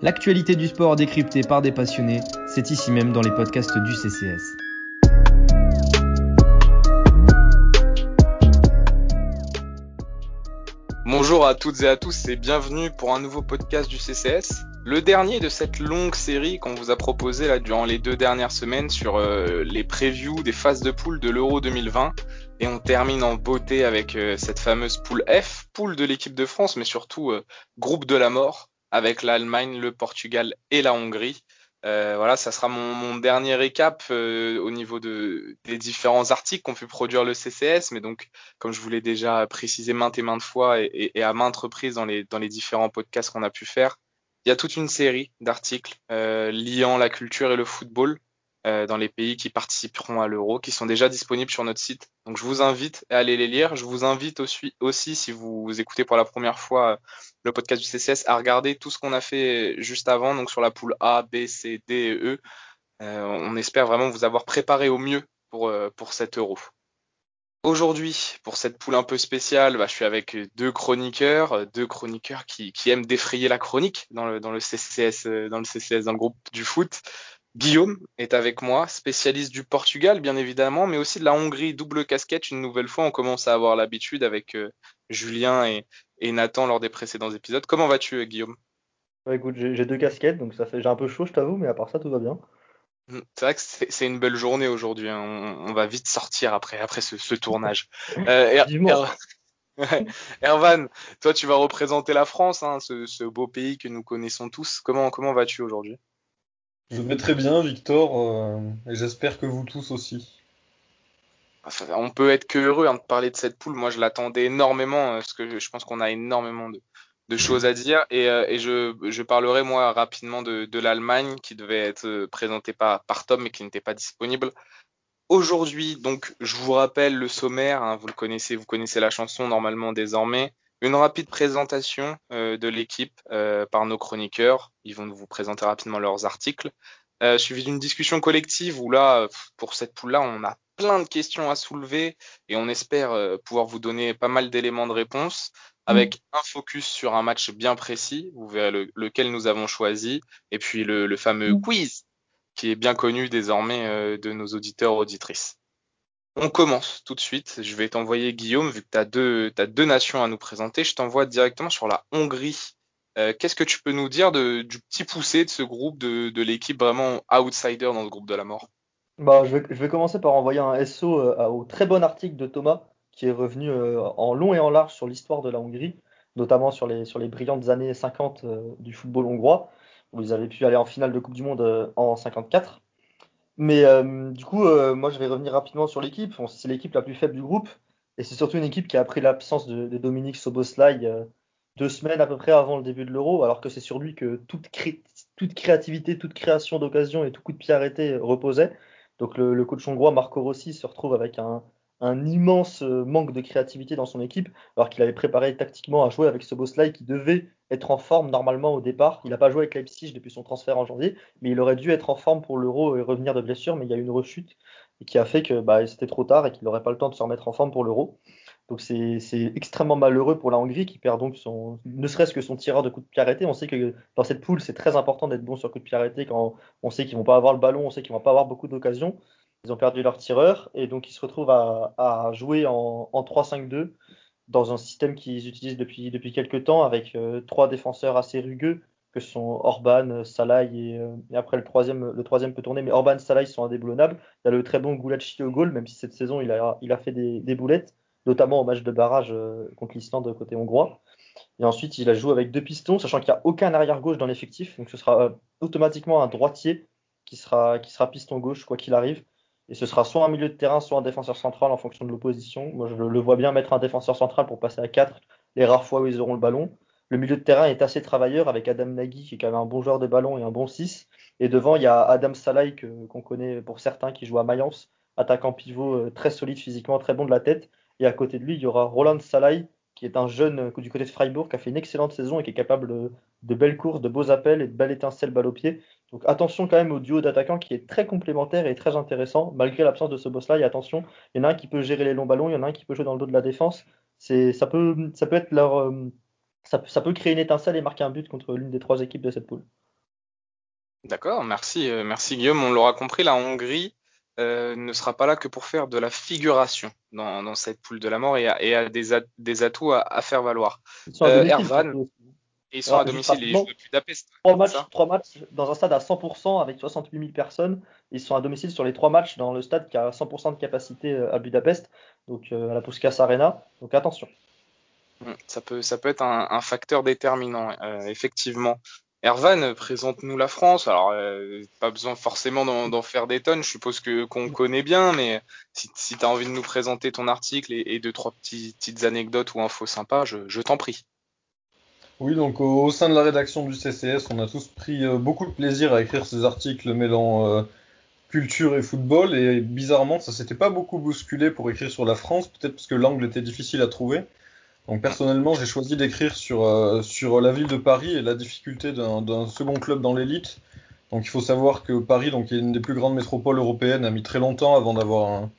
L'actualité du sport décryptée par des passionnés, c'est ici même dans les podcasts du CCS. Bonjour à toutes et à tous et bienvenue pour un nouveau podcast du CCS. Le dernier de cette longue série qu'on vous a proposé là durant les deux dernières semaines sur euh, les previews des phases de poule de l'Euro 2020. Et on termine en beauté avec euh, cette fameuse poule F, poule de l'équipe de France, mais surtout euh, groupe de la mort avec l'Allemagne, le Portugal et la Hongrie. Euh, voilà, ça sera mon, mon dernier récap euh, au niveau de, des différents articles qu'ont pu produire le CCS. Mais donc, comme je vous l'ai déjà précisé maintes et maintes fois et, et, et, à maintes reprises dans les, dans les différents podcasts qu'on a pu faire, il y a toute une série d'articles euh, liant la culture et le football dans les pays qui participeront à l'euro, qui sont déjà disponibles sur notre site. Donc je vous invite à aller les lire. Je vous invite aussi, si vous écoutez pour la première fois euh, le podcast du CCS, à regarder tout ce qu'on a fait juste avant, donc sur la poule A, B, C, D et E. Euh, on espère vraiment vous avoir préparé au mieux pour, euh, pour cet euro. Aujourd'hui, pour cette poule un peu spéciale, bah, je suis avec deux chroniqueurs, deux chroniqueurs qui, qui aiment défrayer la chronique dans le, dans le CCS, dans le CCS, dans le groupe du foot. Guillaume est avec moi, spécialiste du Portugal, bien évidemment, mais aussi de la Hongrie, double casquette. Une nouvelle fois, on commence à avoir l'habitude avec euh, Julien et, et, Nathan lors des précédents épisodes. Comment vas-tu, Guillaume? Bah, Écoute, j'ai deux casquettes, donc ça fait j'ai un peu chaud, je t'avoue, mais à part ça, tout va bien. Mmh, c'est vrai que c'est une belle journée aujourd'hui. Hein. On, on, va vite sortir après, après ce, ce tournage. Euh, er, er, Ervan, toi, tu vas représenter la France, hein, ce, ce, beau pays que nous connaissons tous. Comment, comment vas-tu aujourd'hui? Je vais très bien, Victor, euh, et j'espère que vous tous aussi. On peut être que heureux hein, de parler de cette poule. Moi, je l'attendais énormément, parce que je pense qu'on a énormément de, choses à dire. Et, euh, je, parlerai, moi, rapidement de, l'Allemagne, qui devait être présentée par, par Tom, mais qui n'était pas disponible. Aujourd'hui, donc, je vous rappelle le sommaire. Hein, vous le connaissez, vous connaissez la chanson normalement désormais. Une rapide présentation euh, de l'équipe euh, par nos chroniqueurs. Ils vont vous présenter rapidement leurs articles. Euh, suivi d'une discussion collective où là, pour cette poule-là, on a plein de questions à soulever et on espère euh, pouvoir vous donner pas mal d'éléments de réponse avec un focus sur un match bien précis. Vous verrez le, lequel nous avons choisi et puis le, le fameux quiz qui est bien connu désormais euh, de nos auditeurs auditrices. On commence tout de suite. Je vais t'envoyer, Guillaume, vu que tu as deux, nations à nous présenter. Je t'envoie directement sur la Hongrie. Euh, Qu'est-ce que tu peux nous dire du petit poussé de ce groupe, de, l'équipe vraiment outsider dans le groupe de la mort? Bah, je, vais, commencer par envoyer un SO euh, au très bon article de Thomas, qui est revenu euh, en long et en large sur l'histoire de la Hongrie, notamment sur les, sur les brillantes années 50 euh, du football hongrois, où ils avaient pu aller en finale de Coupe du Monde en 54. Mais euh, du coup, euh, moi, je vais revenir rapidement sur l'équipe. C'est l'équipe la plus faible du groupe. Et c'est surtout une équipe qui a pris l'absence de, Dominique Soboslai euh, deux semaines à peu près avant le début de l'Euro, alors que c'est sur lui que toute, cré toute créativité, toute création d'occasion et tout coup de pied arrêté reposait. Donc le, le, coach hongrois Marco Rossi se retrouve avec un, un immense manque de créativité dans son équipe, alors qu'il avait préparé tactiquement à jouer avec Soboslai qui devait être en forme normalement au départ. Il n'a pas joué avec Leipzig depuis son transfert en janvier, mais il aurait dû être en forme pour l'Euro et revenir de blessure, mais il y a eu une rechute qui a fait que bah, c'était trop tard et qu'il n'aurait pas le temps de se remettre en forme pour l'Euro. Donc c'est extrêmement malheureux pour la Hongrie qui perd donc son, ne serait-ce que son tireur de coup de pied arrêté. On sait que dans cette poule, c'est très important d'être bon sur coup de pied arrêté quand on sait qu'ils vont pas avoir le ballon, on sait qu'ils vont pas avoir beaucoup d'occasions. Ils ont perdu leur tireur et donc ils se retrouvent à, jouer en, en 3-5-2 dans un système qu'ils utilisent depuis, depuis quelques temps avec euh, trois défenseurs assez rugueux que sont Orban, Salah et, euh, après le troisième, peut tourner, mais Orban, Salah sont indéboulonnables. Il y a le très bon Goulachi au goal, même si cette saison il a, fait des, boulettes, notamment au match de barrage euh, contre l'Islande côté hongrois. Et ensuite, il a joué avec deux pistons, sachant qu'il n'y a aucun arrière gauche dans l'effectif, donc ce sera automatiquement un droitier qui sera piston gauche quoi qu'il arrive. Et ce sera soit un milieu de terrain, soit un défenseur central en fonction de l'opposition. Moi, je le vois bien mettre un défenseur central pour passer à 4 les rares fois où ils auront le ballon. Le milieu de terrain est assez travailleur avec Adam Nagy qui est quand même un bon joueur de ballon et un bon 6. Et devant, il y a Adam Salai qu'on connaît pour certains qui joue à Mayence, attaquant pivot très solide physiquement, très bon de la tête. Et à côté de lui, il y aura Roland Salai qui est un jeune du côté de Freiburg qui a fait une excellente saison et qui est capable de, de belles courses, de beaux appels et de belles étincelles balle au pied. Donc attention quand même au duo d'attaquants qui est très complémentaire et très intéressant, malgré l'absence de ce boss-là. Et attention, il y en a un qui peut gérer les longs ballons, il y en a un qui peut jouer dans le dos de la défense. C'est, ça peut, ça peut être leur, euh, ça, ça, peut créer une étincelle et marquer un but contre l'une des trois équipes de cette poule. D'accord, merci, euh, merci Guillaume. On l'aura compris, la Hongrie euh, ne sera pas là que pour faire de la figuration dans, dans cette poule de la mort et a, et a des, a- des atouts à, à faire valoir. Euh, Ervan. Et ils sont Alors, à domicile, ils jouent trois matchs, trois matchs dans un stade à 100% avec 68 000 personnes. Ils sont à domicile sur les trois matchs dans le stade qui a 100% de capacité euh, à Budapest, donc euh, à la Puskás Arena. Donc attention. Mm, Ça peut, ça peut être un, un facteur déterminant, euh, effectivement. Ervan, présente-nous la France. Alors, euh, pas besoin forcément d'en d'en faire des tonnes, je suppose que qu'on connaît bien, mais si, si tu as envie de nous présenter ton article et, et deux, trois petits- petites anecdotes ou infos sympas, je, je t'en prie. Oui, donc au, sein de la rédaction du CCS, on a tous pris euh, beaucoup de plaisir à écrire ces articles mêlant euh, culture et football, et bizarrement, ça s'était pas beaucoup bousculé pour écrire sur la France, peut-être parce que l'angle était difficile à trouver. Donc personnellement, j'ai choisi d'écrire sur, euh, sur la ville de Paris et la difficulté d'un d'un second club dans l'élite. Donc il faut savoir que Paris, donc, qui est une des plus grandes métropoles européennes, a mis très longtemps avant d'avoir un,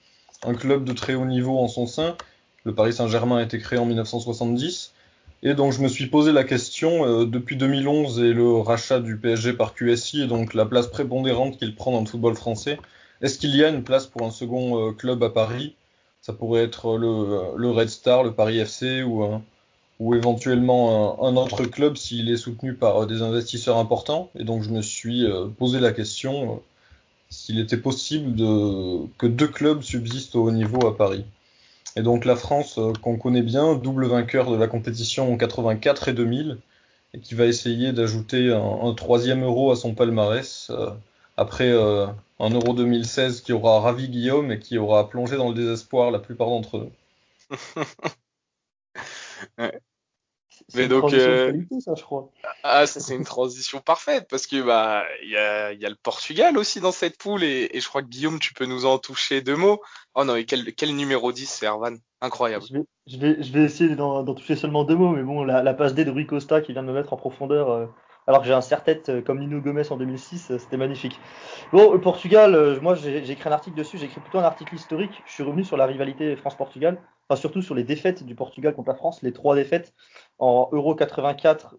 un club de très haut niveau en son sein. Le Paris Saint-Germain a été créé en 1970. Et donc je me suis posé la question, euh, depuis 2011 et le rachat du PSG par QSI, et donc la place prépondérante qu'il prend dans le football français, est-ce qu'il y a une place pour un second euh, club à Paris? Ça pourrait être le, le Red Star, le Paris FC ou, éventuellement un, autre club s'il est soutenu par euh, des investisseurs importants? Et donc je me suis euh, posé la question euh, s'il était possible que deux clubs subsistent au haut niveau à Paris. Et donc la France, euh, qu'on connaît bien, double vainqueur de la compétition en 84 et 2000, et qui va essayer d'ajouter un, troisième euro à son palmarès, euh, après euh, un euro 2016 qui aura ravi Guillaume et qui aura plongé dans le désespoir la plupart d'entre eux. Mais une donc, transition de euh, qualité, ça, je crois. Ah, c'est une transition parfaite parce que bah il y a, y a le Portugal aussi dans cette poule et, et je crois que Guillaume tu peux nous en toucher deux mots. Oh non, et quel, quel numéro 10 c'est Ervan? Incroyable. Je vais, je vais, je vais essayer d'en toucher seulement deux mots, mais bon, la, la passe D de Rui Costa qui vient de me mettre en profondeur, euh, alors que j'ai un serre-tête euh, comme Nino Gomes en 2006, euh, c'était magnifique. Bon, le Portugal, euh, moi j'ai écrit un article dessus, j'ai écrit plutôt un article historique. Je suis revenu sur la rivalité France-Portugal, enfin surtout sur les défaites du Portugal contre la France, les trois défaites en Euro 84,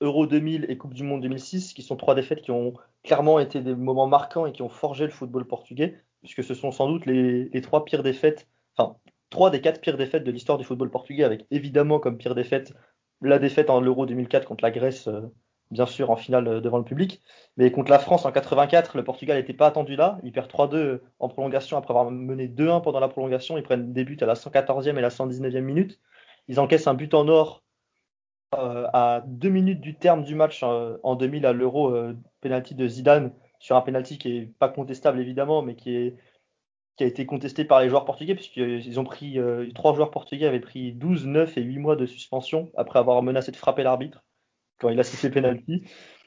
Euro 2000 et Coupe du Monde 2006, qui sont trois défaites qui ont clairement été des moments marquants et qui ont forgé le football portugais, puisque ce sont sans doute les, trois pires défaites, enfin trois des quatre pires défaites de l'histoire du football portugais, avec évidemment comme pire défaite la défaite en l'Euro 2004 contre la Grèce, euh, bien sûr en finale euh, devant le public, mais contre la France en 84, le Portugal n'était pas attendu là, il perd 3-2 en prolongation après avoir mené 2-1 pendant la prolongation, ils prennent des buts à la 114e et la 119e minute, ils encaissent un but en or euh, à deux minutes du terme du match euh, en 2000 à l'Euro, euh, penalty de Zidane sur un penalty qui est pas contestable évidemment, mais qui a été contesté par les joueurs portugais puisqu'ils ont pris euh, trois joueurs portugais avaient pris 12, 9 et 8 mois de suspension après avoir menacé de frapper l'arbitre quand il a sifflé penalty.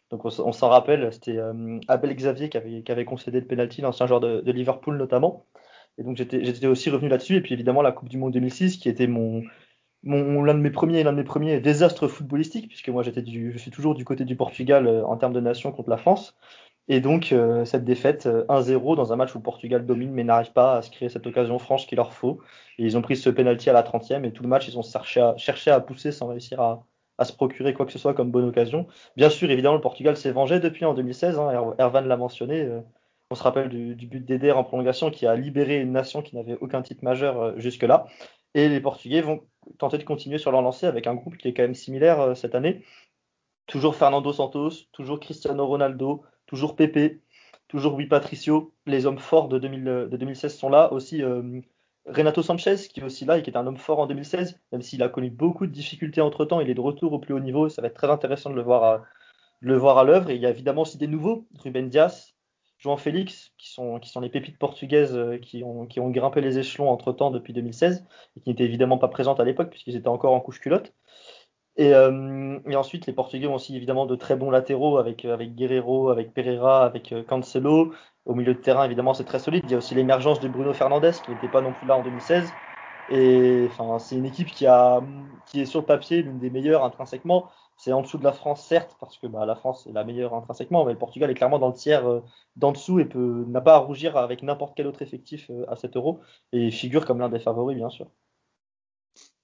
Donc on, s'en rappelle, c'était euh, Abel Xavier qui avait, concédé le penalty, l'ancien joueur de, Liverpool notamment. Et donc j'étais aussi revenu là-dessus et puis évidemment la Coupe du Monde 2006 qui était mon l'un de mes premiers, l'un de mes premiers désastres footballistiques, puisque moi j'étais je suis toujours du côté du Portugal euh, en termes de nation contre la France. Et donc euh, cette défaite euh, 1-0 dans un match où Portugal domine mais n'arrive pas à se créer cette occasion franche qu'il leur faut. Et ils ont pris ce penalty à la 30e et tout le match ils ont cherché à, à pousser sans réussir à, à se procurer quoi que ce soit comme bonne occasion. Bien sûr, évidemment, le Portugal s'est vengé depuis en 2016. Hein, Er- Ervan l'a mentionné. euh, on se rappelle du, du but d'Eder en prolongation qui a libéré une nation qui n'avait aucun titre majeur euh, jusque-là. Et les Portugais vont tenter de continuer sur leur lancée avec un groupe qui est quand même similaire euh, cette année. Toujours Fernando Santos, toujours Cristiano Ronaldo, toujours Pepe, toujours Rui Patricio. Les hommes forts de, 2000, euh, 2016 sont là. Aussi euh, Renato Sanchez qui est aussi là et qui est un homme fort en 2016, même s'il a connu beaucoup de difficultés entre temps. Il est de retour au plus haut niveau. Ça va être très intéressant de le voir à, de le voir à l'œuvre. Et il y a évidemment aussi des nouveaux, Ruben Dias, João Félix, qui sont, qui sont les pépites portugaises euh, qui ont, qui ont grimpé les échelons entre temps depuis 2016 et qui n'étaient évidemment pas présentes à l'époque puisqu'ils étaient encore en couche culotte. Et, euh, et ensuite, les Portugais ont aussi évidemment de très bons latéraux avec, euh, avec Guerrero, avec Pereira, avec euh, Cancelo. Au milieu de terrain, évidemment, c'est très solide. Il y a aussi l'émergence de Bruno Fernandes qui n'était pas non plus là en 2016. Et enfin, c'est une équipe qui, a, qui est sur le papier l'une des meilleures intrinsèquement. C'est en dessous de la France, certes, parce que bah, la France est la meilleure intrinsèquement, mais le Portugal est clairement dans le tiers euh, d'en dessous et n'a pas à rougir avec n'importe quel autre effectif euh, à cet euro et figure comme l'un des favoris, bien sûr.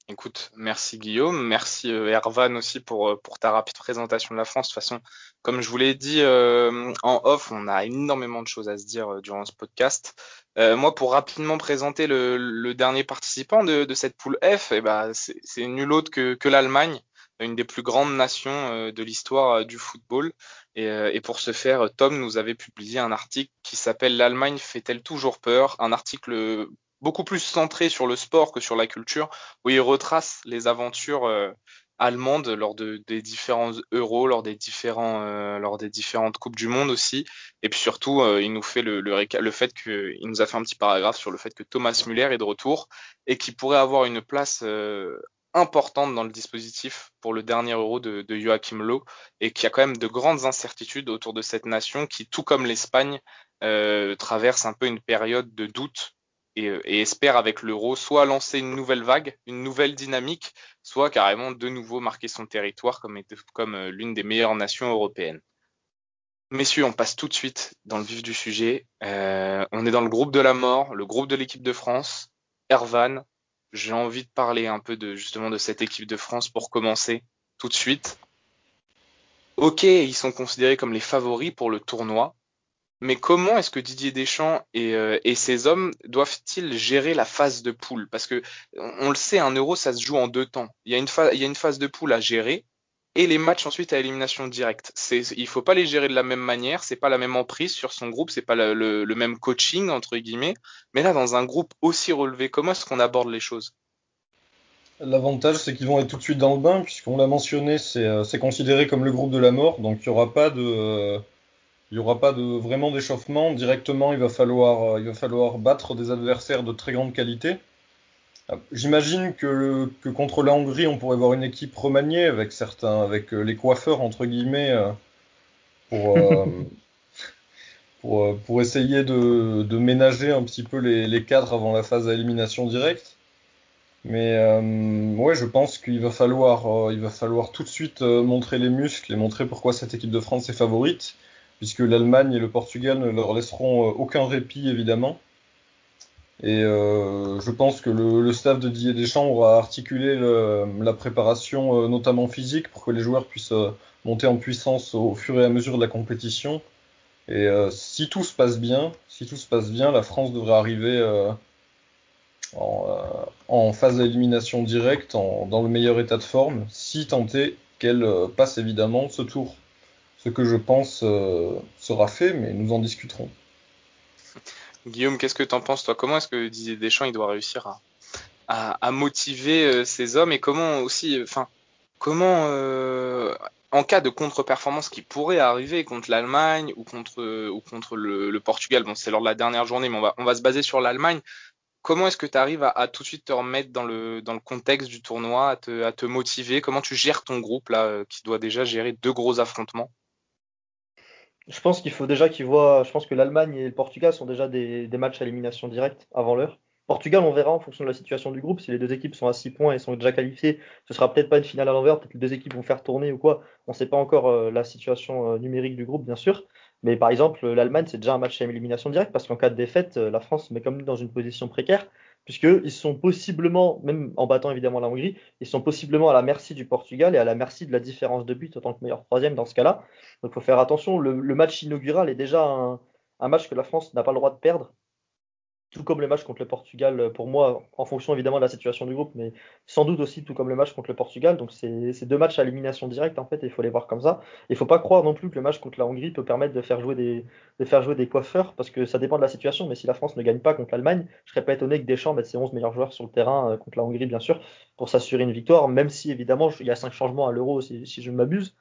Écoute, merci Guillaume, merci euh, Ervan aussi pour, euh, pour ta rapide présentation de la France. De toute façon, comme je vous l'ai dit en off, on a énormément de choses à se dire durant ce podcast. moi, pour rapidement présenter le, dernier participant de, cette poule F, eh ben, c'est nul autre que l'Allemagne, une des plus grandes nations de l'histoire du football. Et, et, pour ce faire, Tom nous avait publié un article qui s'appelle L'Allemagne fait-elle toujours peur? Un article beaucoup plus centré sur le sport que sur la culture, où il retrace les aventures euh, allemandes lors de, des différents euros, lors des différents, euh, lors des différentes coupes du monde aussi, et puis surtout, euh, il nous fait le, le, fait que, il nous a fait un petit paragraphe sur le fait que Thomas Müller est de retour et qui pourrait avoir une place importante dans le dispositif pour le dernier euro de, Joachim Löw et qui a quand même de grandes incertitudes autour de cette nation qui, tout comme l'Espagne, euh, traverse un peu une période de doute euh, et, espère avec l'euro soit lancer une nouvelle vague, une nouvelle dynamique, soit carrément de nouveau marquer son territoire comme, euh, l'une des meilleures nations européennes. Messieurs, on passe tout de suite dans le vif du sujet. On est dans le groupe de la mort, le groupe de l'équipe de France. Ervan, j'ai envie de parler un peu de justement de cette équipe de France pour commencer tout de suite. Ok, ils sont considérés comme les favoris pour le tournoi, mais comment est-ce que Didier Deschamps et, euh, ses hommes doivent-ils gérer la phase de poule? Parce que on, le sait, un euro, ça se joue en deux temps. Il y, a une il y a une phase de poule à gérer et les matchs ensuite à élimination directe. C'est, il faut pas les gérer de la même manière, c'est pas la même emprise sur son groupe, c'est pas le, même coaching entre guillemets. Mais là, dans un groupe aussi relevé, comment est-ce qu'on aborde les choses? L'avantage, c'est qu'ils vont être tout de suite dans le bain, puisqu'on l'a mentionné, c'est, euh, considéré comme le groupe de la mort, donc il n'y aura pas de, euh, n'y aura pas de vraiment d'échauffement. Directement, il va falloir, euh, il va falloir battre des adversaires de très grande qualité. Euh, j'imagine que, que, contre la Hongrie, on pourrait voir une équipe remaniée avec certains, avec euh, les coiffeurs entre guillemets, pour, pour, pour, essayer de, de, ménager un petit peu les, les, cadres avant la phase à élimination directe. Mais euh, ouais, je pense qu'il va falloir, il va falloir tout de suite montrer les muscles et montrer pourquoi cette équipe de France est favorite puisque l'Allemagne et le Portugal ne leur laisseront euh, aucun répit évidemment. Et euh, je pense que le, staff de Didier Deschamps aura articulé la préparation, euh, notamment physique, pour que les joueurs puissent monter en puissance au fur et à mesure de la compétition. Et si tout se passe bien, si tout se passe bien, la France devrait arriver en, phase d'élimination directe, dans le meilleur état de forme, si est qu'elle passe évidemment ce tour ce que je pense euh, sera fait, mais nous en discuterons. Guillaume, qu'est-ce que tu en penses toi? Comment est-ce que Didier Deschamps il doit réussir à, motiver euh, ses hommes? Et comment aussi, euh, enfin, comment en cas de contre-performance qui pourrait arriver contre l'Allemagne ou contre le, Portugal, bon c'est lors de la dernière journée, mais on va se baser sur l'Allemagne. Comment est-ce que tu arrives à, tout de suite te remettre dans le contexte du tournoi, à te, motiver? Comment tu gères ton groupe qui doit déjà gérer deux gros affrontements? Je pense qu'il faut déjà qu'ils voient. Je pense que l'Allemagne et le Portugal sont déjà des, matchs à élimination directe avant l'heure. Portugal, on verra en fonction de la situation du groupe. Si les deux équipes sont à 6 points et sont déjà qualifiées, ce sera peut-être pas une finale à l'envers. Peut-être que les deux équipes vont faire tourner ou quoi. On ne sait pas encore euh, la situation euh, numérique du groupe, bien sûr. Mais par exemple, l'Allemagne, c'est déjà un match à élimination directe parce qu'en cas de défaite, euh, la France met comme nous dans une position précaire puisqu'ils sont possiblement, même en battant évidemment la Hongrie, ils sont possiblement à la merci du Portugal et à la merci de la différence de but autant que meilleur troisième dans ce cas-là. Donc il faut faire attention, le, match inaugural est déjà un match que la France n'a pas le droit de perdre tout comme les matchs contre le Portugal, euh, pour moi, en fonction évidemment de la situation du groupe, mais sans doute aussi tout comme les matchs contre le Portugal. Donc c'est deux matchs à élimination directe en fait, il faut les voir comme ça. Il faut pas croire non plus que le match contre la Hongrie peut permettre de faire jouer des, de faire jouer des coiffeurs, parce que ça dépend de la situation. Mais si la France ne gagne pas contre l'Allemagne, je serais pas étonné que Deschamps mette ses 11 meilleurs joueurs sur le terrain euh, contre la Hongrie, bien sûr, pour s'assurer une victoire, même si évidemment il y a cinq changements à l'euro si, si je ne m'abuse.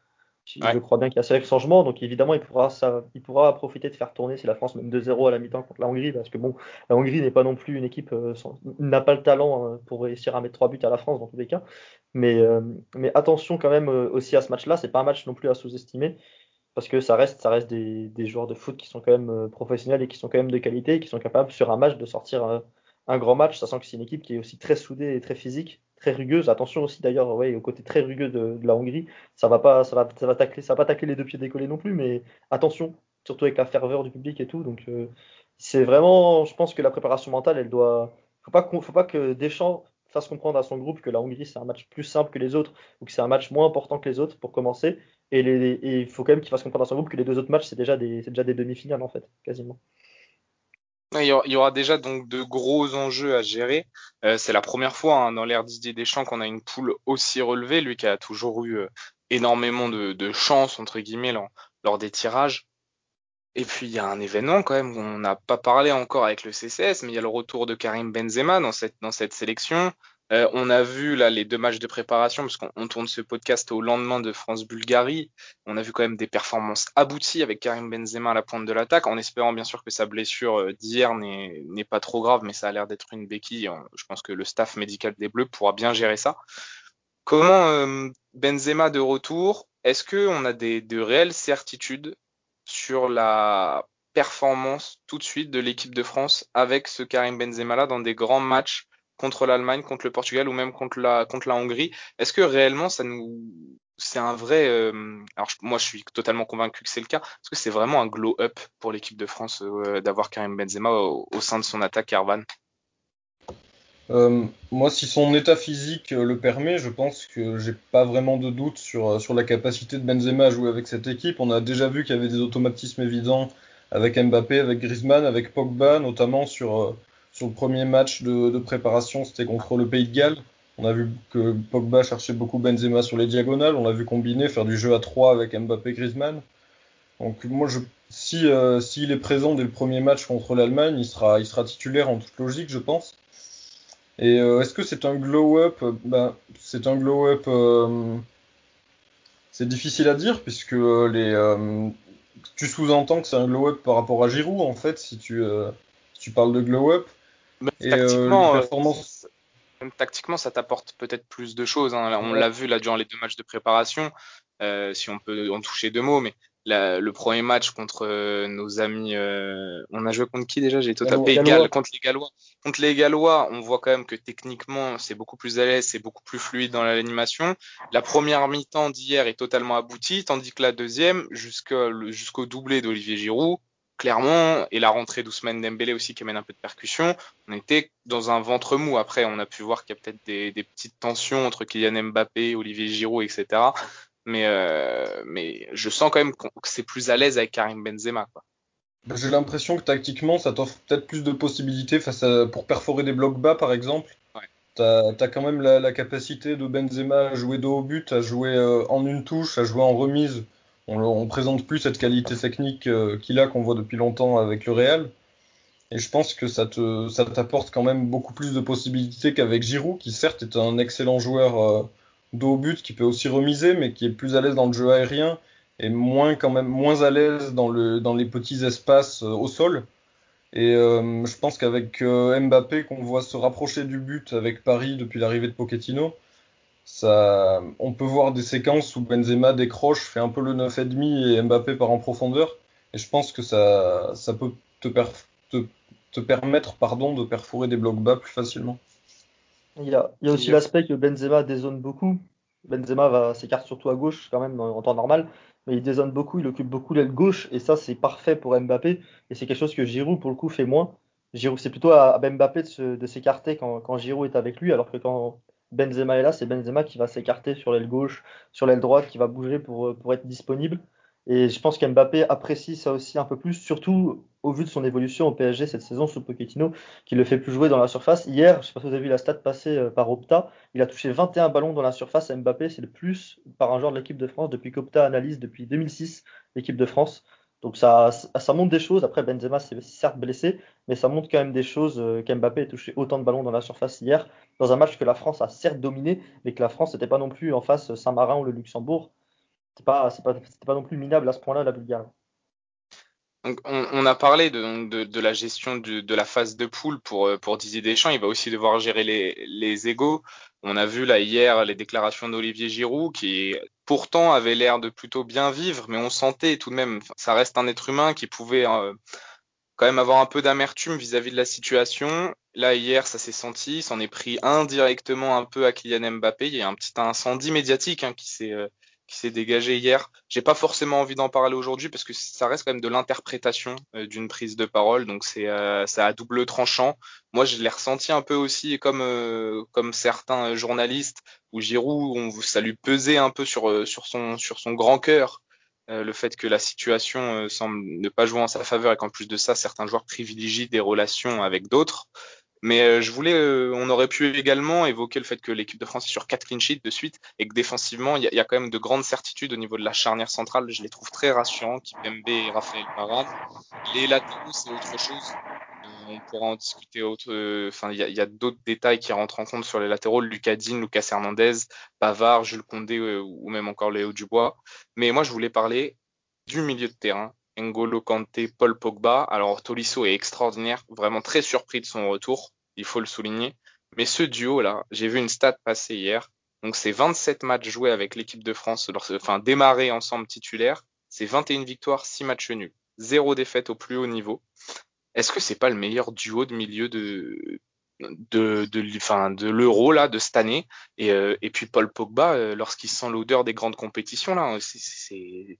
Je crois bien qu'il y a cinq changements, donc évidemment, il pourra, ça, il pourra profiter de faire tourner si la France mène 2-0 à la mi-temps contre la Hongrie, parce que bon, la Hongrie n'est pas non plus une équipe, euh, n'a pas le talent euh, pour réussir à mettre 3 buts à la France dans tous les cas. Mais, euh, mais attention quand même aussi à ce match-là, c'est pas un match non plus à sous-estimer, parce que ça reste, ça reste des, des, joueurs de foot qui sont quand même professionnels et qui sont quand même de qualité et qui sont capables sur un match de sortir un grand match, sachant que c'est une équipe qui est aussi très soudée et très physique très rugueuse. Attention aussi d'ailleurs ouais, au côté très rugueux de, la Hongrie. Ça va pas, ça va, ça va tacler, pas tacler les deux pieds décollés non plus, mais attention, surtout avec la ferveur du public et tout. Donc euh, c'est vraiment, je pense que la préparation mentale, elle doit, faut pas, faut pas que Deschamps fasse comprendre à son groupe que la Hongrie c'est un match plus simple que les autres ou que c'est un match moins important que les autres pour commencer. Et, il faut quand même qu'il fasse comprendre à son groupe que les deux autres matchs c'est déjà des, déjà des demi-finales en fait, quasiment. Il y, aura, déjà donc de gros enjeux à gérer. Euh, c'est la première fois hein, dans l'ère Didier Deschamps qu'on a une poule aussi relevée, lui qui a toujours eu euh, énormément de, de chance entre guillemets lors, des tirages. Et puis il y a un événement quand même on n'a pas parlé encore avec le CCS, mais il y a le retour de Karim Benzema dans dans cette sélection. Euh, on a vu là les deux matchs de préparation, parce qu'on tourne ce podcast au lendemain de France-Bulgarie. On a vu quand même des performances abouties avec Karim Benzema à la pointe de l'attaque, en espérant bien sûr que sa blessure euh, d'hier n'est pas trop grave, mais ça a l'air d'être une béquille. Je pense que le staff médical des Bleus pourra bien gérer ça. Comment euh, Benzema de retour Est-ce qu'on a des, de réelles certitudes sur la performance tout de suite de l'équipe de France avec ce Karim Benzema là dans des grands matchs contre l'Allemagne, contre le Portugal ou même contre la, contre la Hongrie. Est-ce que réellement ça nous c'est un vrai. Euh, alors moi, je suis totalement convaincu que c'est le cas. Est-ce que c'est vraiment un glow-up pour l'équipe de France euh, d'avoir Karim Benzema au, sein de son attaque, Ervan euh, Moi, si son état physique le permet, je pense que j'ai pas vraiment de doute sur, sur la capacité de Benzema à jouer avec cette équipe. On a déjà vu qu'il y avait des automatismes évidents avec Mbappé, avec Griezmann, avec Pogba, notamment sur le premier match de, préparation, c'était contre le Pays de Galles. On a vu que Pogba cherchait beaucoup Benzema sur les diagonales. On l'a vu combiner, faire du jeu à 3 avec Mbappé Griezmann. Donc moi, je, si euh, s'il est présent dès le premier match contre l'Allemagne, il sera, titulaire en toute logique, je pense. Et euh, est-ce que c'est un glow-up? Ben, C'est un glow-up. Euh, c'est difficile à dire puisque les, tu sous-entends que c'est un glow-up par rapport à Giroud en fait si tu, si tu parles de glow-up. Euh, euh, tactiquement, ça t'apporte peut-être plus de choses. Hein. On l'a vu là durant les deux matchs de préparation. Euh, si on peut en toucher deux mots, mais le premier match contre nos amis, on a joué contre qui déjà? J'ai tout tapé. contre les Gallois. Contre les Gallois, on voit quand même que techniquement, c'est beaucoup plus à l'aise, c'est beaucoup plus fluide dans l'animation. La première mi-temps d'hier est totalement aboutie, tandis que la deuxième, jusqu'au doublé d'Olivier Giroud, clairement, et la rentrée d'Ousmane Dembélé aussi qui amène un peu de percussion, on était dans un ventre mou. Après, on a pu voir qu'il y a peut-être des, petites tensions entre Kylian Mbappé, Olivier Giroud, etc. Mais, euh, mais je sens quand même que c'est plus à l'aise avec Karim Benzema. Bah, j'ai l'impression que tactiquement, ça t'offre peut-être plus de possibilités face à, pour perforer des blocs bas, par exemple. Ouais. T'as as quand même la, capacité de Benzema à jouer dos au but, à jouer euh, en une touche, à jouer en remise on, on présente plus cette qualité technique euh, qu'il a qu'on voit depuis longtemps avec le Real. Et je pense que ça te ça t'apporte quand même beaucoup plus de possibilités qu'avec Giroud, qui certes est un excellent joueur euh, au but, qui peut aussi remiser, mais qui est plus à l'aise dans le jeu aérien et moins quand même moins à l'aise dans le dans les petits espaces euh, au sol. Et je pense qu'avec Mbappé qu'on voit se rapprocher du but avec Paris depuis l'arrivée de Pochettino, ça, on peut voir des séquences où Benzema décroche, fait un peu le 9,5 et Mbappé part en profondeur. Et je pense que ça, ça peut te, te, permettre pardon, de perforer des blocs bas plus facilement. Il y a, il y a aussi l'aspect que Benzema dézone beaucoup. Benzema va s'écarte surtout à gauche quand même en temps normal, mais il dézone beaucoup, il occupe beaucoup l'aile gauche et ça c'est parfait pour Mbappé et c'est quelque chose que Giroud pour le coup fait moins. Giroud c'est plutôt à, Mbappé de s'écarter quand, quand Giroud est avec lui, alors que quand Benzema est là, c'est Benzema qui va s'écarter sur l'aile gauche, sur l'aile droite, qui va bouger pour, pour être disponible. Et je pense qu'Mbappé apprécie ça aussi un peu plus, surtout au vu de son évolution au PSG cette saison sous Pochettino, qui le fait plus jouer dans la surface. Hier, je ne sais pas si vous avez vu la stat passée euh, par Opta, il a touché 21 ballons dans la surface Mbappé, c'est le plus par un joueur de l'équipe de France depuis qu'Opta analyse depuis 2006 l'équipe de France. Donc ça, ça montre des choses. Après, Benzema s'est certes blessé, mais ça montre quand même des choses euh, qu'Mbappé ait touché autant de ballons dans la surface hier, dans un match que la France a certes dominé, mais que la France n'était pas non plus en face Saint-Marin ou le Luxembourg. C'était pas, pas, non plus minable à ce point-là la Bulgarie. On, a parlé de, de, la gestion de la phase de poule pour, euh, pour Didier Deschamps. Il va aussi devoir gérer les, les égaux. On a vu là hier les déclarations d'Olivier Giroud qui pourtant avait l'air de plutôt bien vivre, mais on sentait tout de même, ça reste un être humain qui pouvait euh, quand même avoir un peu d'amertume vis-à-vis de la situation. Là hier, ça s'est senti, s'en est pris indirectement un peu à Kylian Mbappé. Il y a un petit incendie médiatique hein, qui s'est euh, qui s'est dégagé hier. J'ai pas forcément envie d'en parler aujourd'hui parce que ça reste quand même de l'interprétation euh, d'une prise de parole, donc c'est euh, ça à double tranchant. Moi, je l'ai ressenti un peu aussi comme euh, comme certains journalistes ou Giroud, on, ça lui pesait un peu sur sur son sur son grand cœur. le fait que la situation semble ne pas jouer en sa faveur et qu'en plus de ça, certains joueurs privilégient des relations avec d'autres. Mais euh, je voulais, euh, on aurait pu également évoquer le fait que l'équipe de France est sur quatre clean sheets de suite et que défensivement, il y, a quand même de grandes certitudes au niveau de la charnière centrale. Je les trouve très rassurants, Kipembe et Raphaël Varane. Les latéraux, c'est autre chose. Euh, on pourra en discuter autre. Enfin, il y a, d'autres détails qui rentrent en compte sur les latéraux. Lucas Dean, Lucas Hernandez, Bavard, Jules Condé ou même encore Léo Dubois. Mais moi, je voulais parler du milieu de terrain N'Golo Kanté, Paul Pogba. Alors Tolisso est extraordinaire, vraiment très surpris de son retour, il faut le souligner. Mais ce duo-là, j'ai vu une stat passer hier. Donc c'est 27 matchs joués avec l'équipe de France, enfin démarrés ensemble titulaires. C'est 21 victoires, 6 matchs nuls. Zéro défaite au plus haut niveau. Est-ce que c'est pas le meilleur duo de milieu de de de, l'euro là de cette année? Et, euh, et puis Paul Pogba euh, lorsqu'il sent l'odeur des grandes compétitions là c'est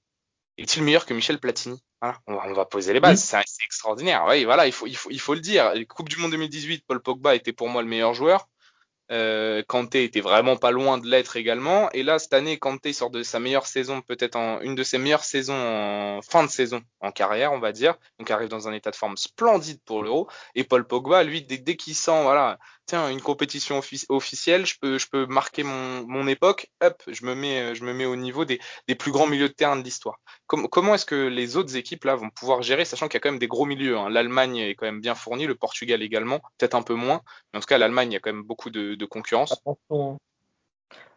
est-il meilleur que Michel Platini? Voilà, on va, poser les bases. C'est extraordinaire. Oui, voilà, il faut, il faut, il faut le dire. Coupe du Monde 2018, Paul Pogba était pour moi le meilleur joueur. Euh, Kanté était vraiment pas loin de l'être également. Et là, cette année, Kanté sort de sa meilleure saison, peut-être en une de ses meilleures saisons en fin de saison en carrière, on va dire. Donc, arrive dans un état de forme splendide pour l'Euro. Et Paul Pogba, lui, dès, dès qu'il sent, voilà, tiens, une compétition officielle, je peux, je peux marquer mon, mon époque. Hop, je me mets, je me mets au niveau des, des plus grands milieux de terrain de l'histoire. comment est-ce que les autres équipes là vont pouvoir gérer, sachant qu'il y a quand même des gros milieux. Hein? L'Allemagne est quand même bien fournie, le Portugal également, peut-être un peu moins. Mais en tout cas, l'Allemagne, il y a quand même beaucoup de, de concurrence. Attention.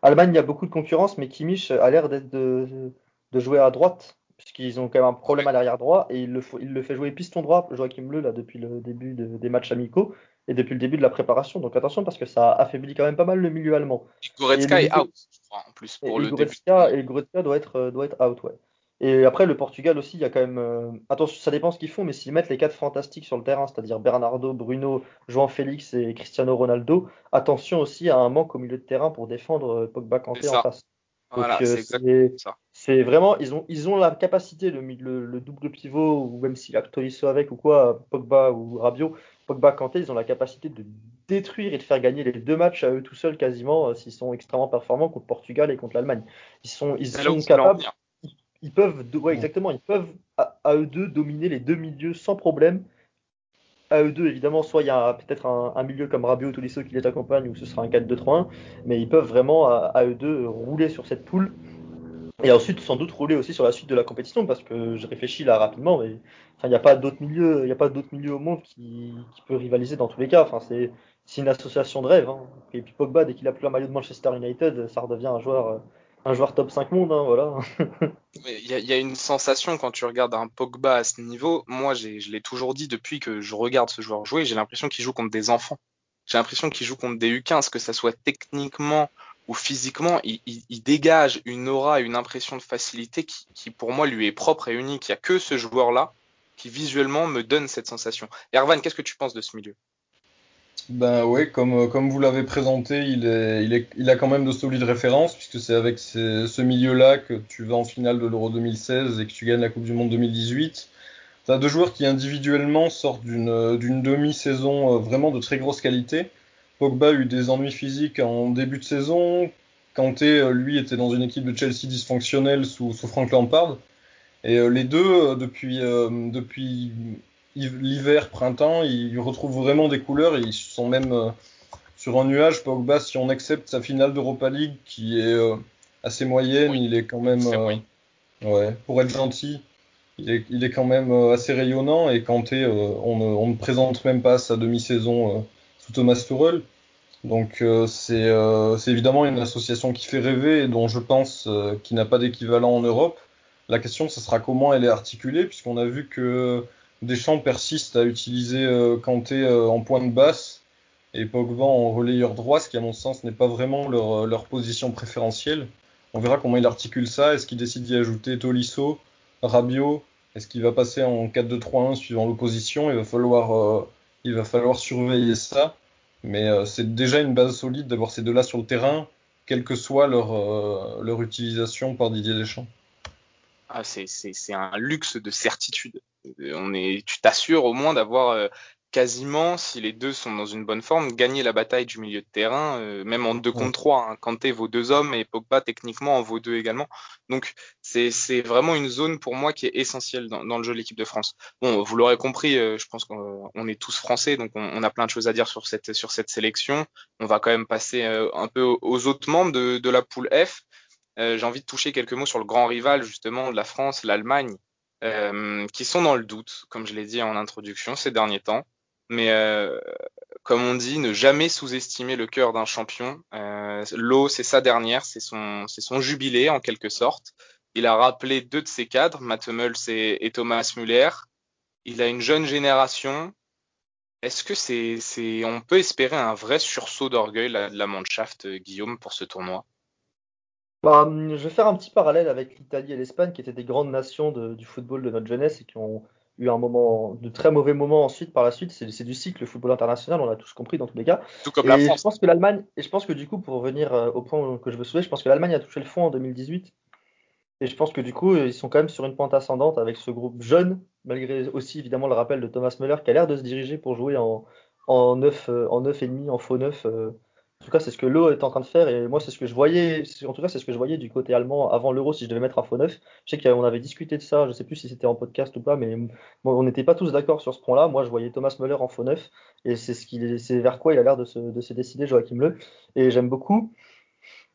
Allemagne, il y a beaucoup de concurrence, mais Kimmich a l'air d'être de, de jouer à droite puisqu'ils ont quand même un problème à l'arrière droit et il le, il le fait jouer piston droit, Joachim Bleu, là, depuis le début des matchs amicaux et depuis le début de la préparation. Donc attention parce que ça affaiblit quand même pas mal le milieu allemand. Goretzka est out, je crois, en plus. Pour et, le Goretzka, et Goretzka doit être, euh, doit être out, ouais. Et après, le Portugal aussi, il y a quand même. Euh, attention, ça dépend ce qu'ils font, mais s'ils mettent les quatre fantastiques sur le terrain, c'est-à-dire Bernardo, Bruno, João Félix et Cristiano Ronaldo, attention aussi à un manque au milieu de terrain pour défendre euh, Pogba Kanté en face. Voilà, c'est exactement ça. C'est vraiment, ils ont, ils ont la capacité, le, le, double pivot, ou même s'il y a Tolisso avec ou quoi, Pogba ou Rabiot, Pogba, Kanté, ils ont la capacité de détruire et de faire gagner les deux matchs à eux tout seuls quasiment, euh, s'ils sont extrêmement performants contre Portugal et contre l'Allemagne. Ils sont, ils sont capables, ils, peuvent, ouais, exactement, ils peuvent à, eux deux dominer les deux milieux sans problème. À eux deux, évidemment, soit il y a peut-être un, milieu comme Rabiot ou Tolisso qui les accompagne, ou ce sera un 4-2-3-1, mais ils peuvent vraiment à, à eux deux rouler sur cette poule et ensuite, sans doute rouler aussi sur la suite de la compétition, parce que je réfléchis là rapidement, mais il n'y a pas d'autres milieux, il a pas d'autres milieux au monde qui, peut rivaliser dans tous les cas. Enfin, c'est, une association de rêve. Hein. Et puis Pogba, dès qu'il a plus la maillot de Manchester United, ça redevient un joueur, un joueur top 5 monde, hein, voilà. Il y, y, a une sensation quand tu regardes un Pogba à ce niveau. Moi, je l'ai toujours dit depuis que je regarde ce joueur jouer, j'ai l'impression qu'il joue contre des enfants. J'ai l'impression qu'il joue contre des U15, que ça soit techniquement où physiquement, il, dégage une aura, une impression de facilité qui, pour moi, lui est propre et unique. Il n'y a que ce joueur-là qui, visuellement, me donne cette sensation. Ervan, qu'est-ce que tu penses de ce milieu? Ben oui, comme, comme vous l'avez présenté, il, a quand même de solides références, puisque c'est avec ce milieu-là que tu vas en finale de l'Euro 2016 et que tu gagnes la Coupe du Monde 2018. Tu as deux joueurs qui individuellement sortent d'une demi-saison euh, vraiment de très grosse qualité. Pogba a eu des ennuis physiques en début de saison. Kanté, euh, lui, était dans une équipe de Chelsea dysfonctionnelle sous, sous Frank Lampard. Et euh, les deux, euh, depuis, depuis l'hiver, printemps, ils retrouvent vraiment des couleurs ils sont même sur un nuage. Pogba, si on accepte sa finale d'Europa League, qui est assez moyenne, il est quand même, ouais, pour être gentil, il est, il est quand même assez rayonnant. Et Kanté, on, ne, on ne présente même pas sa demi-saison Thomas Tuchel. Donc euh, euh, c'est évidemment une association qui fait rêver et dont je pense euh, qu'il n'a pas d'équivalent en Europe. La question, ce sera comment elle est articulée, puisqu'on a vu que Deschamps persiste à utiliser Kanté en point de basse et Pogba en relayeur droit, ce qui à mon sens n'est pas vraiment leur, leur, position préférentielle. On verra comment il articule ça. Est-ce qu'il décide d'y ajouter Tolisso, Rabiot? Est-ce qu'il va passer en 4-2-3-1 suivant l'opposition? Il va falloir il va falloir surveiller ça. Mais euh, c'est déjà une base solide d'avoir ces deux-là sur le terrain. quelle que soit leur, leur utilisation par Didier Deschamps. Ah, c'est un luxe de certitude. On est, tu t'assures au moins d'avoir quasiment, si les deux sont dans une bonne forme, gagner la bataille du milieu de terrain, euh, même en 2 contre 3. Hein. Kanté vaut deux hommes et Pogba techniquement en vaut deux également. Donc c'est vraiment une zone pour moi qui est essentielle dans, le jeu de l'équipe de France. Bon, vous l'aurez compris, euh, je pense qu'on est tous français, donc on, a plein de choses à dire sur cette, sur cette sélection. On va quand même passer euh, un peu aux autres membres de, de la poule F. J'ai envie de toucher quelques mots sur le grand rival justement de la France, l'Allemagne, qui sont dans le doute, comme je l'ai dit en introduction ces derniers temps. Mais euh, comme on dit, ne jamais sous-estimer le cœur d'un champion. Euh, L'eau, c'est sa dernière, c'est son, son jubilé en quelque sorte. Il a rappelé deux de ses cadres, Matt Hummels et, Thomas Müller. Il a une jeune génération. Est-ce que c'est, c'est, on peut espérer un vrai sursaut d'orgueil de la Mannschaft, Guillaume, pour ce tournoi? Bah, Je vais faire un petit parallèle avec l'Italie et l'Espagne, qui étaient des grandes nations du football de notre jeunesse et qui ont eu un moment, de très mauvais moments ensuite par la suite. C'est du cycle, le football international, on l'a tous compris dans tous les cas. Tout comme la France. Je pense que l'Allemagne, et je pense que du coup, pour revenir euh, au point que je veux soulever, je pense que l'Allemagne a touché le fond en 2018. Et je pense que du coup, ils sont quand même sur une pente ascendante avec ce groupe jeune, malgré aussi évidemment le rappel de Thomas Müller qui a l'air de se diriger pour jouer en, en 9, euh, en 9 et demi, en faux 9 en tout cas, c'est ce que l'eau est en train de faire. Et moi, c'est ce que je voyais. En tout cas, c'est ce que je voyais du côté allemand avant l'euro si je devais mettre un faux neuf. Je sais qu'on avait discuté de ça. Je sais plus si c'était en podcast ou pas, mais on n'était pas tous d'accord sur ce point-là. Moi, je voyais Thomas Müller en faux neuf. Et c'est vers quoi il a l'air de se, de décider, Joachim Le. Et j'aime beaucoup.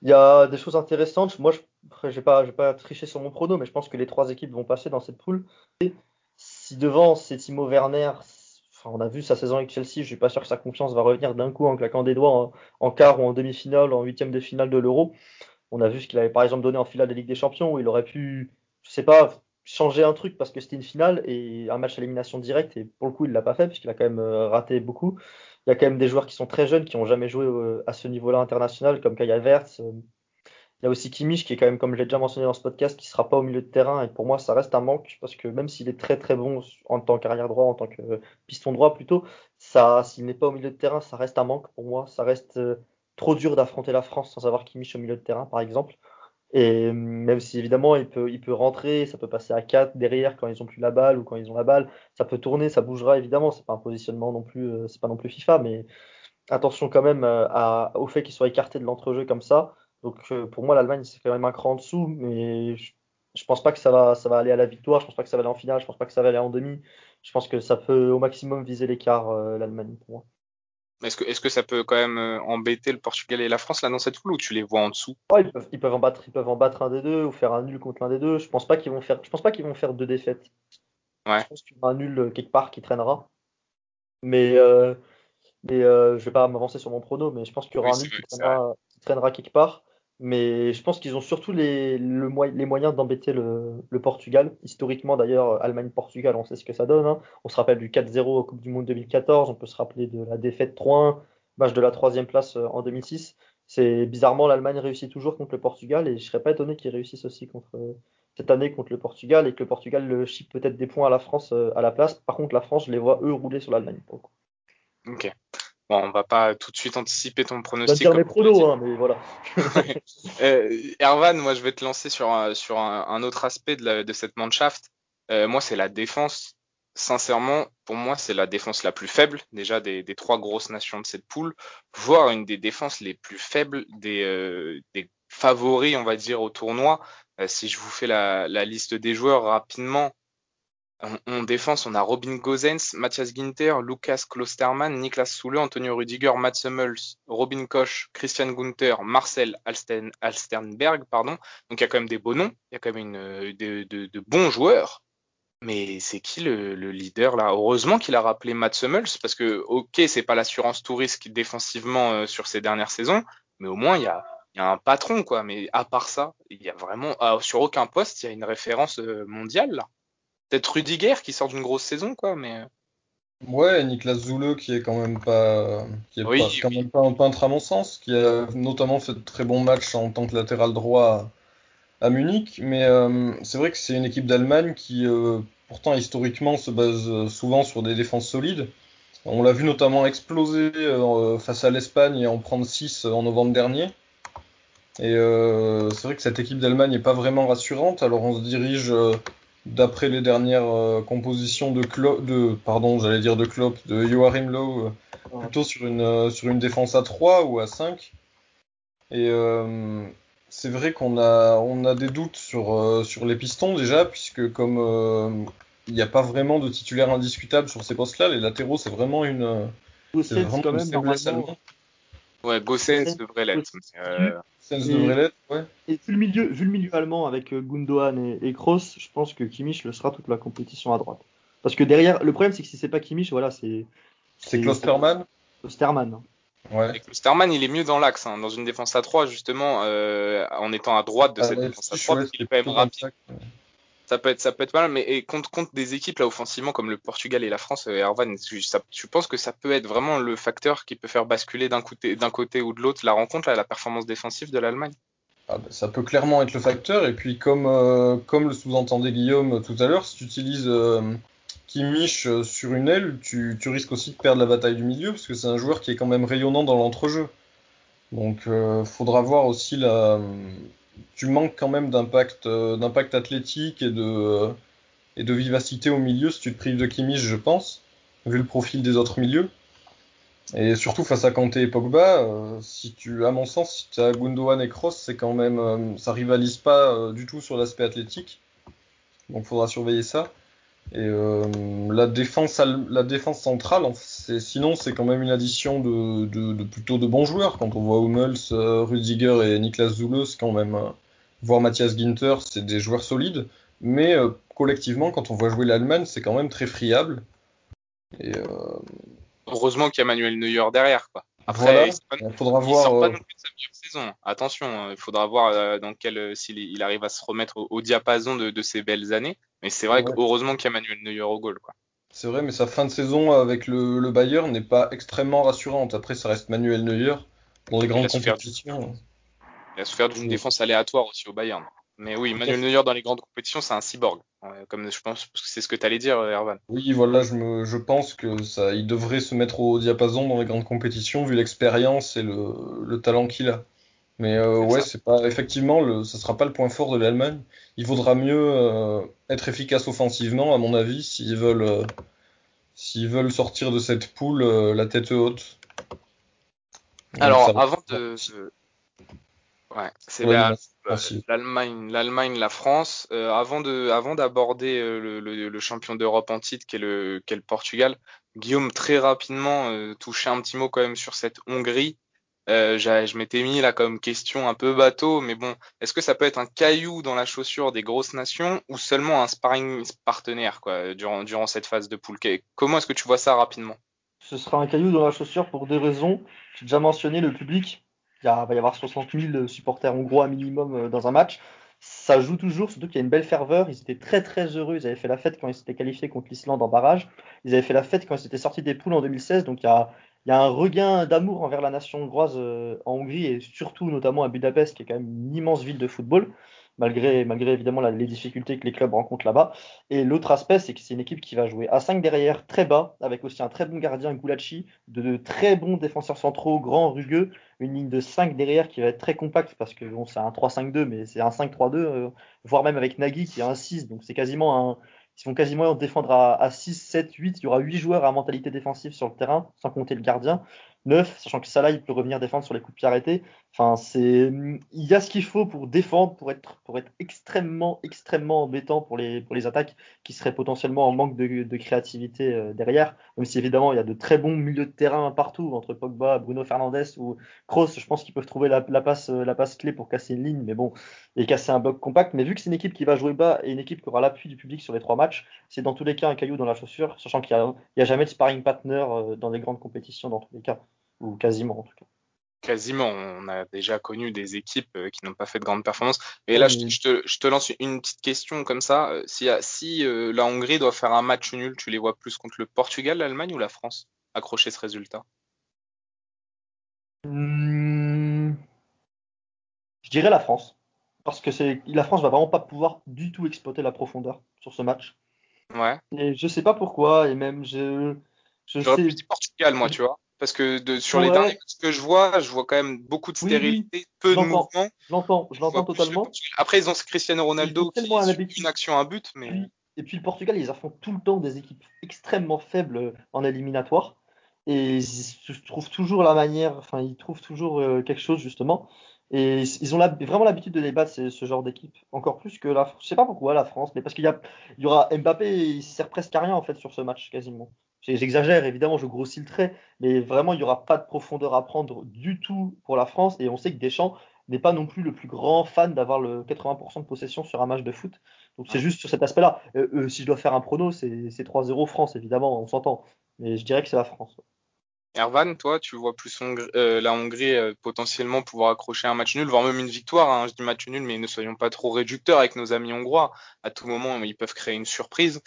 Il y a des choses intéressantes. Moi, je n'ai pas, pas triché sur mon prono, mais je pense que les trois équipes vont passer dans cette poule. Si devant, c'est Timo Werner, on a vu sa saison avec Chelsea, je suis pas sûr que sa confiance va revenir d'un coup en claquant des doigts en, quart ou en demi-finale, en huitième de finale de l'Euro. On a vu ce qu'il avait par exemple donné en finale de Ligue des Champions où il aurait pu, je sais pas, changer un truc parce que c'était une finale et un match à élimination directe et pour le coup il l'a pas fait puisqu'il a quand même euh, raté beaucoup. Il y a quand même des joueurs qui sont très jeunes qui ont jamais joué euh, à ce niveau-là international comme Kaya Verts, euh, il y a aussi Kimmich qui est quand même, comme je l'ai déjà mentionné dans ce podcast, qui sera pas au milieu de terrain. Et pour moi, ça reste un manque parce que même s'il est très très bon en tant qu'arrière droit, en tant que piston droit plutôt, ça, s'il n'est pas au milieu de terrain, ça reste un manque pour moi. Ça reste euh, trop dur d'affronter la France sans avoir Kimmich au milieu de terrain, par exemple. Et euh, même si évidemment il peut, il peut rentrer, ça peut passer à 4 derrière quand ils ont plus la balle ou quand ils ont la balle, ça peut tourner, ça bougera évidemment. C'est pas un positionnement non plus, euh, c'est pas non plus FIFA, mais attention quand même à, au fait qu'il soit écarté de l'entrejeu comme ça. Donc euh, pour moi, l'Allemagne, c'est quand même un cran en dessous, mais je, je, pense pas que ça va, ça va aller à la victoire, je pense pas que ça va aller en finale, je pense pas que ça va aller en demi. Je pense que ça peut au maximum viser l'écart, euh, l'Allemagne, pour moi. Est-ce que, est-ce que ça peut quand même euh, embêter le Portugal et la France là dans cette foule ou tu les vois en dessous? Ils, peuvent, ils, peuvent, en battre, ils peuvent en battre un des deux ou faire un nul contre l'un des deux. Je pense pas qu'ils vont faire, je pense pas qu'ils vont faire deux défaites. Ouais. Je pense qu'il y aura un nul quelque part qui traînera. Mais, euh, mais euh, je vais pas m'avancer sur mon prono, mais je pense qu'il y aura un nul qui traînera, qui traînera, quelque part. Mais je pense qu'ils ont surtout les, moyens d'embêter le, Portugal. Historiquement, d'ailleurs, Allemagne-Portugal, on sait ce que ça donne. Hein. On se rappelle du 4-0 au Coupe du Monde 2014. On peut se rappeler de la défaite 3-1, match de la troisième place euh, en 2006. C'est bizarrement, l'Allemagne réussit toujours contre le Portugal et je serais pas étonné qu'ils réussissent aussi contre cette année contre le Portugal et que le Portugal le chip peut-être des points à la France euh, à la place. Par contre, la France, je les vois eux rouler sur l'Allemagne. Ok. Bon, on va pas tout de suite anticiper ton pronostic. Je vais dire mes pronos, hein, mais voilà. euh, Erwan, moi je vais te lancer sur un, sur un, autre aspect de, la, de cette Mannschaft. Euh, moi, c'est la défense. Sincèrement, pour moi, c'est la défense la plus faible déjà des, des, trois grosses nations de cette poule, voire une des défenses les plus faibles des, euh, des favoris, on va dire, au tournoi. Euh, si je vous fais la, la liste des joueurs rapidement, en, défense, on a Robin Gosens, Matthias Ginter, Lucas Klostermann, Niklas Soule, Antonio Rudiger, Mats Hummels, Robin Koch, Christian Gunther, Marcel Alsternberg, pardon. Donc il y a quand même des beaux noms, il y a quand même une, euh, de, bons joueurs. Mais c'est qui le, le, leader là? Heureusement qu'il a rappelé Mats Hummels parce que ok, c'est pas l'assurance tout risque défensivement euh, sur ces dernières saisons, mais au moins il y a, il y a un patron quoi. Mais à part ça, il y a vraiment ah, sur aucun poste il y a une référence euh, mondiale là peut-être Rudiger qui sort d'une grosse saison, quoi, mais. Euh. Ouais, Niklas Zoule qui est quand même pas, qui est pas, quand même pas un peintre à mon sens, qui a notamment fait de très bons matchs en tant que latéral droit à, Munich, mais euh, c'est vrai que c'est une équipe d'Allemagne qui, euh, pourtant historiquement, se base souvent sur des défenses solides. On l'a vu notamment exploser face à l'Espagne et en prendre 6 en novembre dernier. Et c'est vrai que cette équipe d'Allemagne n'est pas vraiment rassurante. Alors on se dirige, d'après les dernières euh, compositions de Klopp, de, pardon, j'allais dire de Klopp, de Joachim Low, euh, Ouais. plutôt sur une, euh, sur une défense à 3 ou à 5. Et c'est vrai qu'on a, on a des doutes sur, sur les pistons déjà, puisque comme il n'y a pas vraiment de titulaire indiscutable sur ces postes-là, les latéraux c'est vraiment une, c'est vraiment quand une même. Ouais, Gossens devrait l'être. Gossens, euh, devrait l'être, ouais. Et vu le milieu, vu le milieu allemand avec euh, Gundogan et, et Kroos, je pense que Kimmich le sera toute la compétition à droite. Parce que derrière, le problème c'est que si c'est pas Kimmich, voilà, c'est C'est Klosterman. Sterman. Ouais. Et Klosterman, il est mieux dans l'axe, hein, dans une défense à 3, justement, euh, en étant à droite de Ah, cette défense à je 3, ouais, parce qu'il est quand même rapide. sac. Ça peut être, ça peut être mal, mais et contre, des équipes là offensivement comme le Portugal et la France, euh, Erwan, tu, ça- que ça peut être vraiment le facteur qui peut faire basculer d'un côté, ou de l'autre la rencontre, la performance défensive de l'Allemagne? Ah bah, ça peut clairement être le facteur. Et puis, comme, euh, comme le sous-entendait Guillaume tout à l'heure, si tu utilises euh, euh, sur une aile, tu, tu risques aussi de perdre la bataille du milieu, parce que c'est un joueur qui est quand même rayonnant dans l'entrejeu. Donc, euh, faudra voir aussi la. Tu manques quand même d'impact, euh, d'impact athlétique et de, euh, et de vivacité au milieu si tu te prives de Kimmich, je pense, vu le profil des autres milieux. Et surtout face à Kanté et Pogba, euh, si tu, à mon sens, si tu as Gundogan et Kroos, c'est quand même, ça rivalise pas du tout sur l'aspect athlétique. Donc faudra surveiller ça. Et euh, la défense, la défense centrale, sinon c'est quand même une addition de, de, de plutôt de bons joueurs. Quand on voit Hummels, euh, Rudiger et Niklas Zule, c'est quand même, euh, voire Matthias Ginter, c'est des joueurs solides. Mais euh, collectivement, quand on voit jouer l'Allemagne, c'est quand même très friable. Et euh, Heureusement qu'il y a Manuel Neuer derrière, quoi. Après, voilà, il, il faudra voir. sort pas non plus de sa meilleure saison. Attention, hein, il faudra voir dans quel, s'il il arrive à se remettre au, au diapason de, de ses belles années. Mais c'est vrai Ouais. que heureusement qu'il y a Manuel Neuer au goal, quoi. C'est vrai, mais sa fin de saison avec le, le Bayern n'est pas extrêmement rassurante. Après, ça reste Manuel Neuer dans les grandes compétitions. Il a souffert d'une défense aléatoire aussi au Bayern. Mais oui, Manuel Neuer dans les grandes compétitions, c'est un cyborg. Comme je pense que c'est ce que tu allais dire, euh, Erwan. Oui, voilà, je, me, je pense que ça, il devrait se mettre au diapason dans les grandes compétitions vu l'expérience et le, le talent qu'il a. Mais euh, C'est ouais, c'est pas effectivement, le, ça sera pas le point fort de l'Allemagne. Il vaudra mieux euh, être efficace offensivement, à mon avis, s'ils veulent, euh, s'ils veulent sortir de cette poule euh, la tête haute. Donc, Alors, va- avant de. Ouais, c'est Ouais, la- l'Allemagne, l'Allemagne, la France. Avant de, avant d'aborder le, le, le champion d'Europe en titre, qui est le, qui est le Portugal, Guillaume, très rapidement, toucher un petit mot quand même sur cette Hongrie. Euh, je m'étais mis là comme question un peu bateau, mais bon, est-ce que ça peut être un caillou dans la chaussure des grosses nations ou seulement un sparring partenaire quoi, durant, cette phase de poule? Comment est-ce que tu vois ça rapidement? Ce sera un caillou dans la chaussure pour deux raisons. J'ai déjà mentionné le public. Il va y avoir 60 000 supporters hongrois minimum euh, dans un match. Ça joue toujours, surtout qu'il y a une belle ferveur. Ils étaient très très heureux. Ils avaient fait la fête quand ils s'étaient qualifiés contre l'Islande en barrage. Ils avaient fait la fête quand ils étaient sortis des poules en 2016. Donc il y a, il y a un regain d'amour envers la nation hongroise euh, en Hongrie et surtout notamment à Budapest, qui est quand même une immense ville de football, malgré, malgré évidemment la- les difficultés que les clubs rencontrent là-bas. Et l'autre aspect, c'est que c'est une équipe qui va jouer à 5 derrière, très bas, avec aussi un très bon gardien, Gulacsi, de, de très bons défenseurs centraux, grands, rugueux, une ligne de 5 derrière qui va être très compacte, parce que bon, c'est un 3-5-2, mais c'est un 5-3-2, euh, voire même avec Nagui qui est un 6, donc c'est quasiment un. Ils vont quasiment défendre à, à 6, 7, 8. Il y aura 8 joueurs à mentalité défensive sur le terrain, sans compter le gardien. 9, sachant que Salah, il peut revenir défendre sur les coups de pied arrêtés. Enfin, c'est, il y a ce qu'il faut pour défendre, pour être, pour être extrêmement, extrêmement embêtant pour les, pour les attaques qui seraient potentiellement en manque de, créativité euh, derrière. Même si évidemment il y a de très bons milieux de terrain partout entre Pogba, Bruno Fernandes ou Kroos. Je pense qu'ils peuvent trouver la, passe, euh, la passe clé pour casser une ligne, mais bon, et casser un bloc compact. Mais vu que c'est une équipe qui va jouer bas et une équipe qui aura l'appui du public sur les trois matchs, c'est dans tous les cas un caillou dans la chaussure, sachant qu'il n'y a, a jamais de sparring partner euh, dans les grandes compétitions dans tous les cas, ou quasiment en tout cas. Quasiment, on a déjà connu des équipes euh, qui n'ont pas fait de grandes performances. Et là, je, te- Oui. je te, je te lance une petite question comme ça. Euh, Si, si euh, la Hongrie doit faire un match nul, tu les vois plus contre le Portugal, l'Allemagne ou la France accrocher ce résultat? Hmm, je dirais la France. Parce que la France va vraiment pas pouvoir du tout exploiter la profondeur sur ce match. Ouais. Et je sais pas pourquoi, et même je, je sais. dit Portugal, moi, tu vois. Parce que de, sur les derniers matchs que je vois, je vois quand même beaucoup de stérilité, peu de mouvement. Je l'entends, je l'entends totalement. Après, ils ont Cristiano Ronaldo qui une action, un but, mais. Et puis le Portugal, ils affrontent tout le temps des équipes extrêmement faibles en éliminatoire. Et ils trouvent toujours la manière, enfin, ils trouvent toujours euh, quelque chose, justement. Et ils ont vraiment l'habitude de débattre ce, ce genre d'équipe, encore plus que la Je sais pas pourquoi la France, mais parce qu'il y, y, aura Mbappé, il sert presque à rien en fait sur ce match quasiment. J'exagère évidemment, je grossis le trait, mais vraiment il n'y aura pas de profondeur à prendre du tout pour la France. Et on sait que Deschamps n'est pas non plus le plus grand fan d'avoir le 80% de possession sur un match de foot. Donc c'est juste sur cet aspect-là. Euh, euh, si je dois faire un prono, c'est 3-0 France évidemment, on s'entend. Mais je dirais que c'est la France. Ervan, toi, tu vois plus euh, la Hongrie euh, potentiellement pouvoir accrocher un match nul, voire même une victoire. Hein. Je dis match nul, mais ne soyons pas trop réducteurs avec nos amis hongrois. À tout moment, ils peuvent créer une surprise.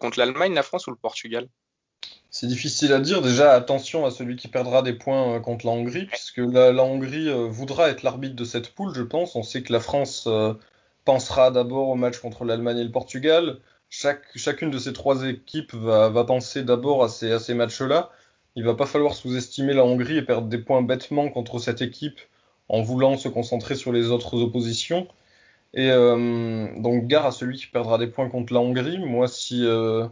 Contre l'Allemagne, la France ou le Portugal? C'est difficile à dire. Déjà, attention à celui qui perdra des points contre la Hongrie, puisque la, la Hongrie voudra être l'arbitre de cette poule, je pense. On sait que la France pensera d'abord au match contre l'Allemagne et le Portugal. Chaque, chacune de ces trois équipes va, va penser d'abord à ces, à ces matchs-là il va pas falloir sous-estimer la Hongrie et perdre des points bêtement contre cette équipe en voulant se concentrer sur les autres oppositions. Et euh, donc gare à celui qui perdra des points contre la Hongrie. Moi, si, euh,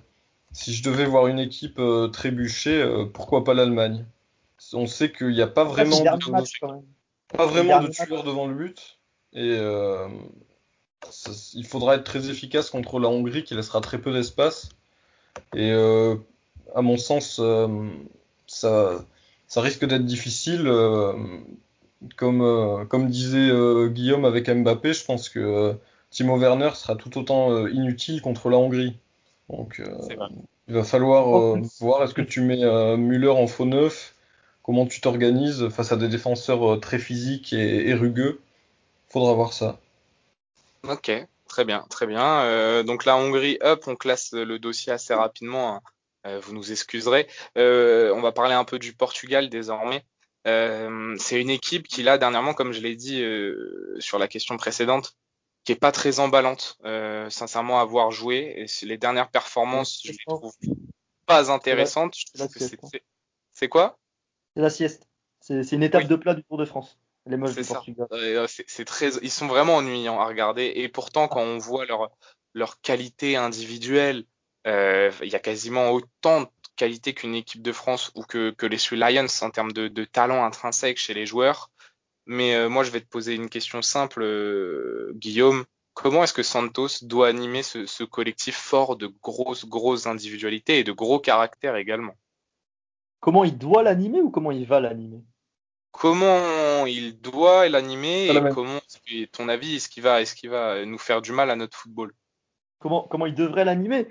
si je devais voir une équipe euh, trébucher, pourquoi pas l'Allemagne? On sait qu'il n'y a pas vraiment, de, pas vraiment de tueur devant le but. Et il faudra être très efficace contre la Hongrie qui laissera très peu d'espace. Et à mon sens, ça, ça risque d'être difficile. Euh, comme, euh, comme disait euh, Guillaume avec Mbappé, je pense que Timo Werner sera tout autant inutile contre la Hongrie. Donc il va falloir voir est-ce que tu mets Müller en faux neuf, comment tu t'organises face à des défenseurs très physiques et, et, rugueux? Faudra voir ça. Ok, très bien, très bien. donc la Hongrie, up, on classe le dossier assez rapidement. Hein. Euh, vous nous excuserez. Euh, on va parler un peu du Portugal désormais. Euh, c'est une équipe qui là dernièrement, comme je l'ai dit sur la question précédente, qui est pas très emballante, sincèrement à voir jouer. Et les dernières performances, je les trouve pas intéressantes. C'est quoi? C'est la sieste. C'est une étape de plat du Tour de France. Les moches du Portugal. C'est très, ils sont vraiment ennuyants à regarder. Et pourtant, quand on voit leur leur qualité individuelle, euh, il y a quasiment autant de qualité qu'une équipe de France ou que, que les Sui Lions en termes de, de, talent intrinsèque chez les joueurs. Mais euh, moi, je vais te poser une question simple, euh, Guillaume. Comment est-ce que Santos doit animer ce, ce, collectif fort de grosses, grosses individualités et de gros caractères également? Comment il doit l'animer ou comment il va l'animer? Comment il doit l'animer et comment, ton avis, est-ce qu'il va, est-ce qu'il va nous faire du mal à notre football? Comment, comment il devrait l'animer?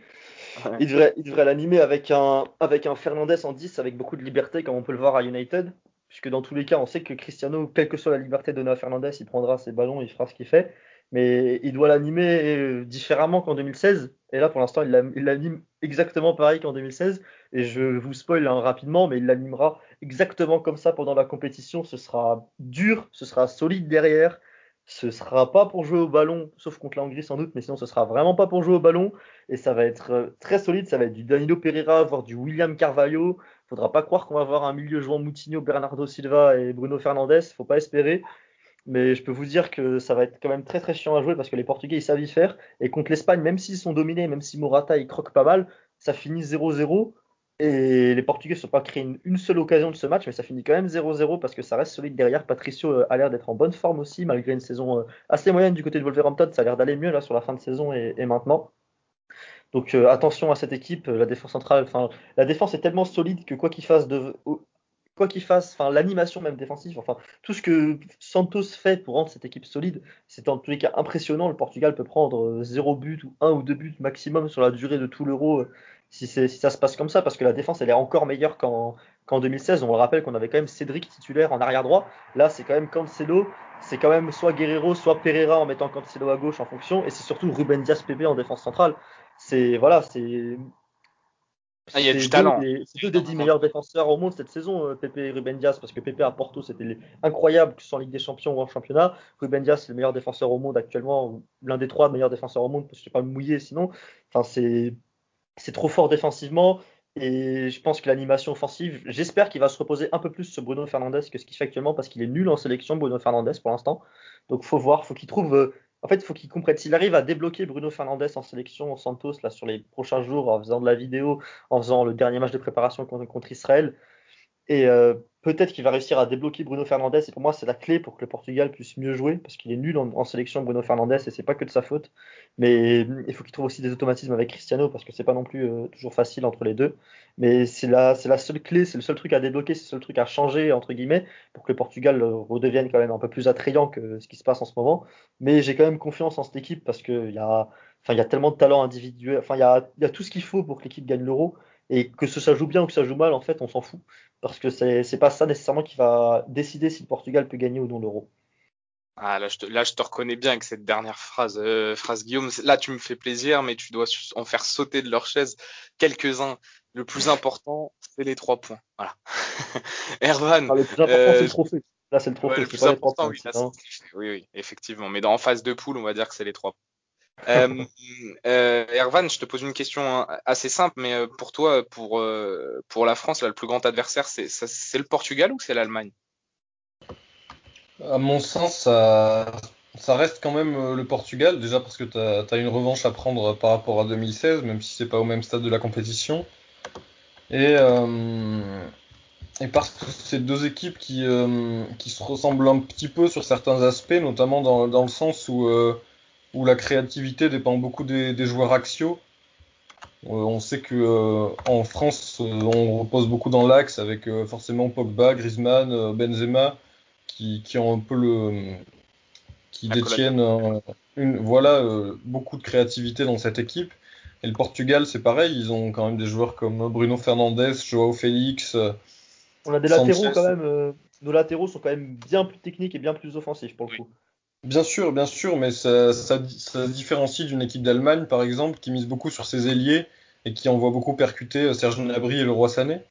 Il devrait, il devrait l'animer avec un, avec un Fernandez en 10 avec beaucoup de liberté, comme on peut le voir à United. Puisque dans tous les cas, on sait que Cristiano, quelle que soit la liberté donnée à Fernandez, il prendra ses ballons, il fera ce qu'il fait. Mais il doit l'animer euh, différemment qu'en 2016. Et là, pour l'instant, il l'anime exactement pareil qu'en 2016. Et je vous spoil hein, rapidement, mais il l'animera exactement comme ça pendant la compétition. Ce sera dur, ce sera solide derrière. Ce sera pas pour jouer au ballon, sauf contre la Hongrie sans doute, mais sinon ce sera vraiment pas pour jouer au ballon. Et ça va être euh, très solide, ça va être du Danilo Pereira, voire du William Carvalho. Faudra pas croire qu'on va avoir un milieu jouant Moutinho, Bernardo Silva et Bruno Fernandes, faut pas espérer. Mais je peux vous dire que ça va être quand même très très chiant à jouer parce que les Portugais ils savent y faire. Et contre l'Espagne, même s'ils sont dominés, même si Morata il croque pas mal, ça finit 0-0. Et les Portugais ne sont pas créés une, seule occasion de ce match, mais ça finit quand même 0-0 parce que ça reste solide derrière. Patricio euh, a l'air d'être en bonne forme aussi, malgré une saison euh, assez moyenne du côté de Wolverhampton. Ça a l'air d'aller mieux là sur la fin de saison et, maintenant. Donc euh, attention à cette équipe, la défense centrale. Enfin, la défense est tellement solide que quoi qu'il fasse, de, quoi qu'il fasse, enfin l'animation même défensive, enfin tout ce que Santos fait pour rendre cette équipe solide, c'est en tous les cas impressionnant. Le Portugal peut prendre 0 but ou 1 ou 2 buts maximum sur la durée de tout l'Euro si, ça se passe comme ça, parce que la défense elle est encore meilleure qu'en 2016. On le rappelle qu'on avait quand même Cédric titulaire en arrière droit. Là, c'est quand même Cancelo, c'est quand même soit Guerrero, soit Pereira en mettant Cancelo à gauche en fonction, et c'est surtout Ruben Dias PP en défense centrale. C'est voilà, c'est ah, il y a du talent. C'est deux des dix meilleurs défenseurs au monde cette saison, euh, Pepe et Ruben Dias, parce que Pepe à Porto c'était incroyable, que ce soit en Ligue des Champions ou en championnat. Ruben Dias c'est le meilleur défenseur au monde actuellement, l'un des trois meilleurs défenseurs au monde, parce que je ne pas mouillé sinon. Enfin, c'est c'est trop fort défensivement. Et je pense que l'animation offensive, j'espère qu'il va se reposer un peu plus sur Bruno Fernandez que ce qu'il fait actuellement parce qu'il est nul en sélection, Bruno Fernandez, pour l'instant. Donc faut voir, faut qu'il trouve. En fait, il faut qu'il comprenne. S'il arrive à débloquer Bruno Fernandez en sélection Santos là, sur les prochains jours en faisant de la vidéo, en faisant le dernier match de préparation contre Israël, et euh, peut-être qu'il va réussir à débloquer Bruno Fernandez. Et pour moi, c'est la clé pour que le Portugal puisse mieux jouer, parce qu'il est nul en, sélection Bruno Fernandez et c'est pas que de sa faute. Mais mm, il faut qu'il trouve aussi des automatismes avec Cristiano, parce que c'est pas non plus euh, toujours facile entre les deux. Mais c'est la, la seule clé, c'est le seul truc à débloquer, c'est le seul truc à changer entre guillemets pour que le Portugal euh, redevienne quand même un peu plus attrayant que ce qui se passe en ce moment. Mais j'ai quand même confiance en cette équipe parce qu'il y a, enfin, y a tellement de talent individuel. Enfin, il y a, y a tout ce qu'il faut pour que l'équipe gagne l'Euro. Et que ça joue bien ou que ça joue mal, en fait, on s'en fout. Parce que c'est pas ça nécessairement qui va décider si le Portugal peut gagner ou non l'euro. Ah, là, je te, là, je te reconnais bien avec cette dernière phrase, euh, phrase Guillaume. Là, tu me fais plaisir, mais tu dois en faire sauter de leur chaise quelques-uns. Le plus important, c'est les trois points. Voilà. Ervan. le plus important, c'est le euh, trophée. Là, c'est le trophée. le plus important, oui, oui, oui, effectivement. Mais dans, en phase de poule, on va dire que c'est les trois points. Euh, euh, Ervan, je te pose une question assez simple, mais euh, pour toi, pour, euh, pour la France, là, le plus grand adversaire, c'est, le Portugal ou c'est l'Allemagne? À mon sens, ça, reste quand même le Portugal, déjà parce que tu as, une revanche à prendre par rapport à 2016, même si c'est pas au même stade de la compétition. Et, parce que c'est deux équipes qui, se ressemblent un petit peu sur certains aspects, notamment dans le sens où où la créativité dépend beaucoup des, joueurs axiaux. Euh, on sait que euh, en France, euh, on repose beaucoup dans l'axe avec forcément Pogba, Griezmann, Benzema, qui, ont un peu le, qui détiennent une, voilà, beaucoup de créativité dans cette équipe. Et le Portugal, c'est pareil, ils ont quand même des joueurs comme Bruno Fernandes, Joao Félix. On a des latéraux quand même. nos latéraux sont quand même bien plus techniques et bien plus offensifs pour le coup. Bien sûr, bien sûr, mais ça, ça, ça différencie d'une équipe d'Allemagne, par exemple, qui mise beaucoup sur ses ailiers et qui envoie beaucoup percuter euh, Serge Gnabry et le Roi Sané.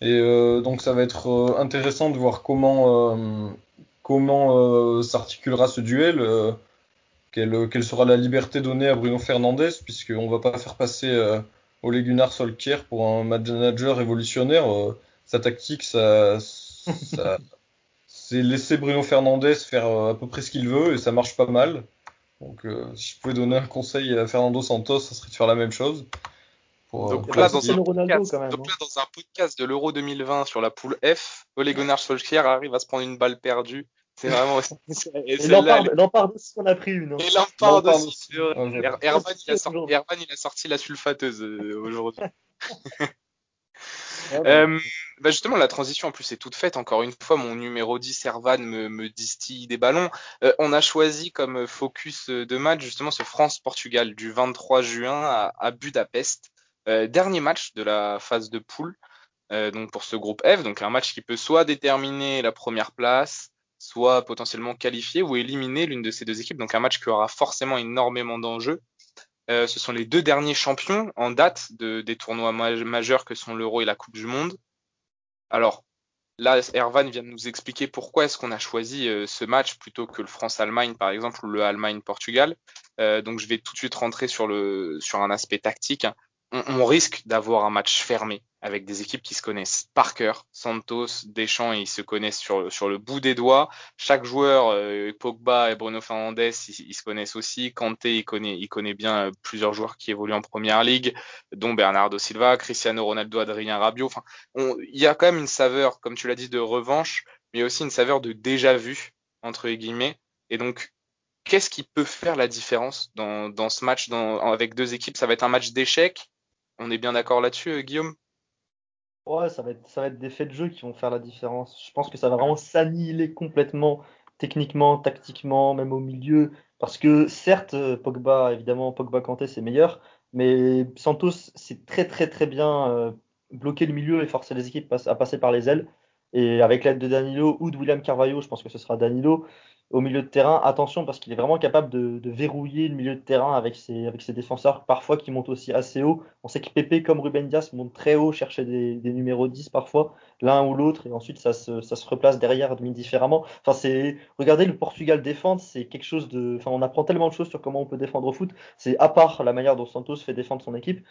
Et euh, donc ça va être euh, intéressant de voir comment euh, comment s'articulera ce duel, quelle, quelle, sera la liberté donnée à Bruno Fernandez, puisqu'on va pas faire passer Ole Gunnar Solskjaer pour un manager révolutionnaire. sa tactique, ça, ça c'est laisser Bruno Fernandez faire euh, à peu près ce qu'il veut et ça marche pas mal. Donc, euh, si je pouvais donner un conseil à Fernando Santos, ça serait de faire la même chose. Euh, donc, là, dans un podcast, donc là, dans un podcast de l'Euro 2020 sur la poule F, Ole Gunnar Solskjaer arrive à se prendre une balle perdue. C'est vraiment. et Lampard aussi on a pris une. Hein. Et Lampard aussi. Herman, il a sorti, il a sorti la sulfateuse aujourd'hui. Euh, bah justement, la transition en plus est toute faite. Encore une fois, mon numéro 10, Servan, me, distille des ballons. Euh, on a choisi comme focus de match justement ce France-Portugal du 23 juin à, Budapest. Euh, dernier match de la phase de poule. Donc pour ce groupe F, donc un match qui peut soit déterminer la première place, soit potentiellement qualifier ou éliminer l'une de ces deux équipes. Donc un match qui aura forcément énormément d'enjeux. Euh, ce sont les deux derniers champions en date de, des tournois majeurs que sont l'Euro et la Coupe du Monde. Alors là, Ervan vient de nous expliquer pourquoi est-ce qu'on a choisi euh, ce match plutôt que le France-Allemagne par exemple ou le Allemagne-Portugal. Euh, donc je vais tout de suite rentrer sur un aspect tactique. Hein on, risque d'avoir un match fermé avec des équipes qui se connaissent par cœur. Santos, Deschamps, ils se connaissent sur, sur le bout des doigts. Chaque joueur, euh, Pogba et Bruno Fernandes, ils, se connaissent aussi. Kanté, il connaît, il connaît bien euh, plusieurs joueurs qui évoluent en première ligue, dont Bernardo Silva, Cristiano Ronaldo, Adrien Rabiot. Enfin, il y a quand même une saveur, comme tu l'as dit, de revanche, mais aussi une saveur de déjà vu entre guillemets. Et donc, qu'est-ce qui peut faire la différence dans, dans ce match dans, avec deux équipes? Ça va être un match d'échecs on est bien d'accord là-dessus, euh, Guillaume? Ouais, ça va, être, des faits de jeu qui vont faire la différence. Je pense que ça va vraiment s'annihiler complètement, techniquement, tactiquement, même au milieu. Parce que certes, euh, Pogba, évidemment, Pogba Kanté, c'est meilleur, mais Santos, c'est très très très bien euh, bloquer le milieu et forcer les équipes à passer par les ailes. Et avec l'aide de Danilo ou de William Carvalho, je pense que ce sera Danilo, au milieu de terrain, attention parce qu'il est vraiment capable de, verrouiller le milieu de terrain avec ses, défenseurs, parfois qui montent aussi assez haut. On sait que Pepe, comme Ruben Dias, monte très haut, chercher des, numéros 10 parfois, l'un ou l'autre, et ensuite ça se, ça se replace derrière différemment. Enfin, c'est, regardez le Portugal défendre, c'est quelque chose de, enfin, on apprend tellement de choses sur comment on peut défendre au foot. C'est à part la manière dont Santos fait défendre son équipe.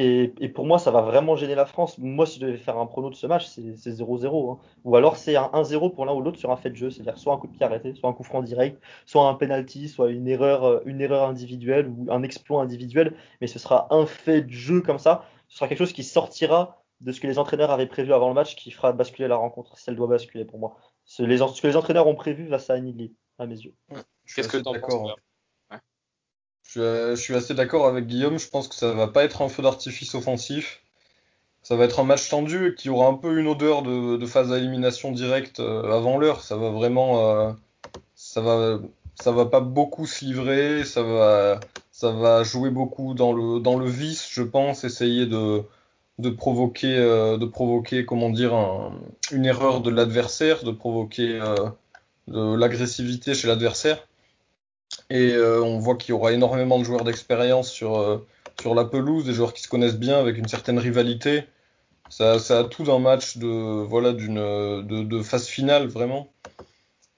Et, et, pour moi, ça va vraiment gêner la France. Moi, si je devais faire un prono de ce match, c'est 0-0. Hein. Ou alors c'est un 1-0 pour l'un ou l'autre sur un fait de jeu. C'est-à-dire soit un coup de pied arrêté, soit un coup franc direct, soit un penalty, soit une erreur, euh, une erreur individuelle ou un exploit individuel. Mais ce sera un fait de jeu comme ça. Ce sera quelque chose qui sortira de ce que les entraîneurs avaient prévu avant le match qui fera basculer la rencontre, si elle doit basculer pour moi. Ce, les, ce que les entraîneurs ont prévu va s'annihiler, à mes yeux. Qu'est-ce que tu en penses je suis, assez d'accord avec Guillaume. Je pense que ça va pas être un feu d'artifice offensif. Ça va être un match tendu qui aura un peu une odeur de, phase à élimination directe euh, avant l'heure. Ça va vraiment, euh, ça va, ça va pas beaucoup se livrer. Ça va, ça va jouer beaucoup dans le dans le vice, je pense, essayer de de provoquer, euh, de provoquer, comment dire, une erreur de l'adversaire, de provoquer de l'agressivité chez l'adversaire. Et euh, on voit qu'il y aura énormément de joueurs d'expérience sur, euh, sur la pelouse, des joueurs qui se connaissent bien avec une certaine rivalité. Ça, ça a tout d'un match de, voilà, d'une, de, de phase finale, vraiment.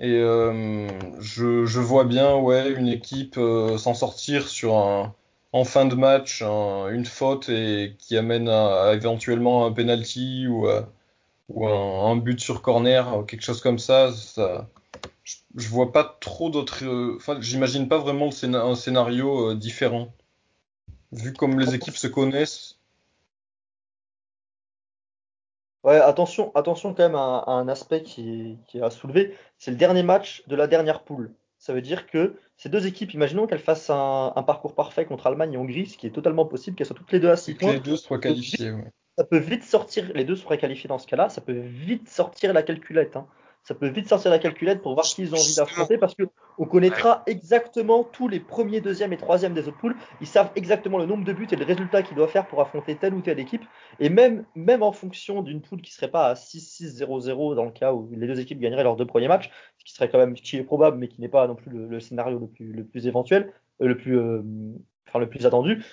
Et euh, je, vois bien ouais, une équipe s'en sortir sur un, en fin de match une faute et qui amène à, éventuellement un penalty ou, un, un, but sur corner, quelque chose comme ça je vois pas trop d'autres. Euh, enfin, j'imagine pas vraiment un scénario euh, différent. Vu comme les équipes se connaissent. Ouais, attention, attention quand même à, un aspect qui, qui a soulevé. C'est le dernier match de la dernière poule. Ça veut dire que ces deux équipes, imaginons qu'elles fassent un, parcours parfait contre Allemagne et Hongrie, ce qui est totalement possible, qu'elles soient toutes les deux à 6 points. Que les deux soient qualifiées, Ça peut vite sortir, les deux seraient qualifiés dans ce cas-là, ça peut vite sortir la calculette. Hein ça peut vite sortir la calculette pour voir qui ils ont envie d'affronter parce que on connaîtra exactement tous les premiers, deuxièmes et troisièmes des autres poules. Ils savent exactement le nombre de buts et le résultat qu'ils doivent faire pour affronter telle ou telle équipe. Et même, même en fonction d'une poule qui serait pas à 6-6-0-0 dans le cas où les deux équipes gagneraient leurs deux premiers matchs, ce qui serait quand même qui est probable mais qui n'est pas non plus le, scénario le plus, le plus éventuel, euh, le plus, euh, enfin le plus attendu.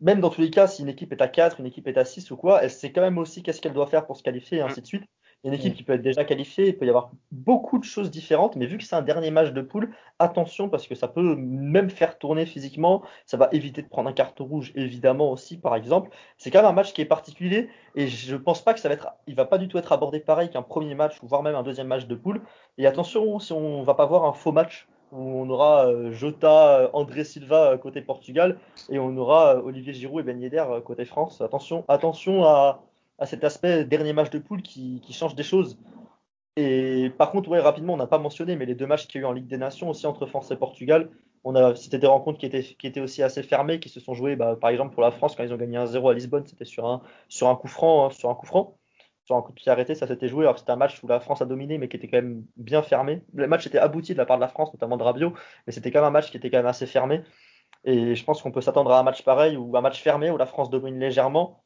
Même dans tous les cas, si une équipe est à 4, une équipe est à 6 ou quoi, elle sait quand même aussi qu'est-ce qu'elle doit faire pour se qualifier et ainsi de suite une équipe qui peut être déjà qualifiée, il peut y avoir beaucoup de choses différentes, mais vu que c'est un dernier match de poule, attention parce que ça peut même faire tourner physiquement, ça va éviter de prendre un carton rouge évidemment aussi par exemple. C'est quand même un match qui est particulier et je pense pas que ça va être, il va pas du tout être abordé pareil qu'un premier match ou voire même un deuxième match de poule. Et attention si on va pas voir un faux match où on aura euh, Jota, euh, André Silva euh, côté Portugal et on aura Olivier Giroud et Ben Yedder côté France. Attention, attention à à cet aspect dernier match de poule qui, change des choses. Et par contre, ouais, rapidement, on n'a pas mentionné, mais les deux matchs qu'il y a eu en Ligue des Nations aussi entre France et Portugal, on a, c'était des rencontres qui étaient, qui étaient aussi assez fermées, qui se sont jouées, bah, par exemple pour la France quand ils ont gagné 1-0 à Lisbonne, c'était sur un, sur un coup franc, hein, sur un coup franc, sur un coup de pied arrêté, ça s'était joué. Alors c'était un match où la France a dominé, mais qui était quand même bien fermé. Le match était abouti de la part de la France, notamment de Rabiot, mais c'était quand même un match qui était quand même assez fermé. Et je pense qu'on peut s'attendre à un match pareil ou un match fermé où la France domine légèrement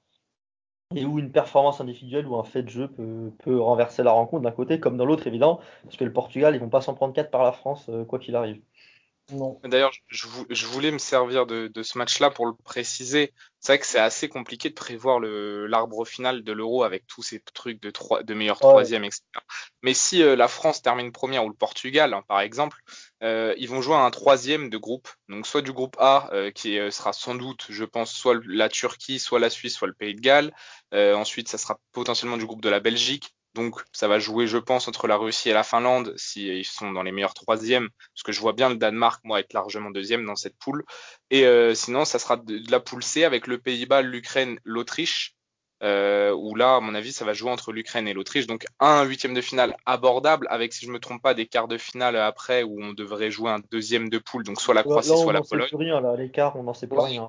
et où une performance individuelle ou un fait de jeu peut, peut renverser la rencontre d'un côté comme dans l'autre, évidemment, parce que le Portugal, ils vont pas s'en prendre quatre par la France, euh, quoi qu'il arrive. D'ailleurs, je, voulais me servir de, ce match-là pour le préciser. C'est vrai que c'est assez compliqué de prévoir l'arbre final de l'euro avec tous ces trucs de, trois, de meilleur troisième, etc. Mais si euh, la France termine première ou le Portugal, hein, par exemple, euh, ils vont jouer à un troisième de groupe. Donc soit du groupe A, euh, qui sera sans doute, je pense, soit la Turquie, soit la Suisse, soit le Pays de Galles. ensuite, ça sera potentiellement du groupe de la Belgique. Donc ça va jouer, je pense, entre la Russie et la Finlande si ils sont dans les meilleurs troisièmes, parce que je vois bien le Danemark, moi, être largement deuxième dans cette poule. Et sinon, ça sera de, la poule C avec le Pays-Bas, l'Ukraine, l'Autriche, euh, où là, à mon avis, ça va jouer entre l'Ukraine et l'Autriche. Donc un huitième de finale abordable, avec, si je me trompe pas, des quarts de finale après où on devrait jouer un deuxième de poule, donc soit la Croatie, soit la Pologne. Plus rien, là, l'écart, on n'en sait pas rien.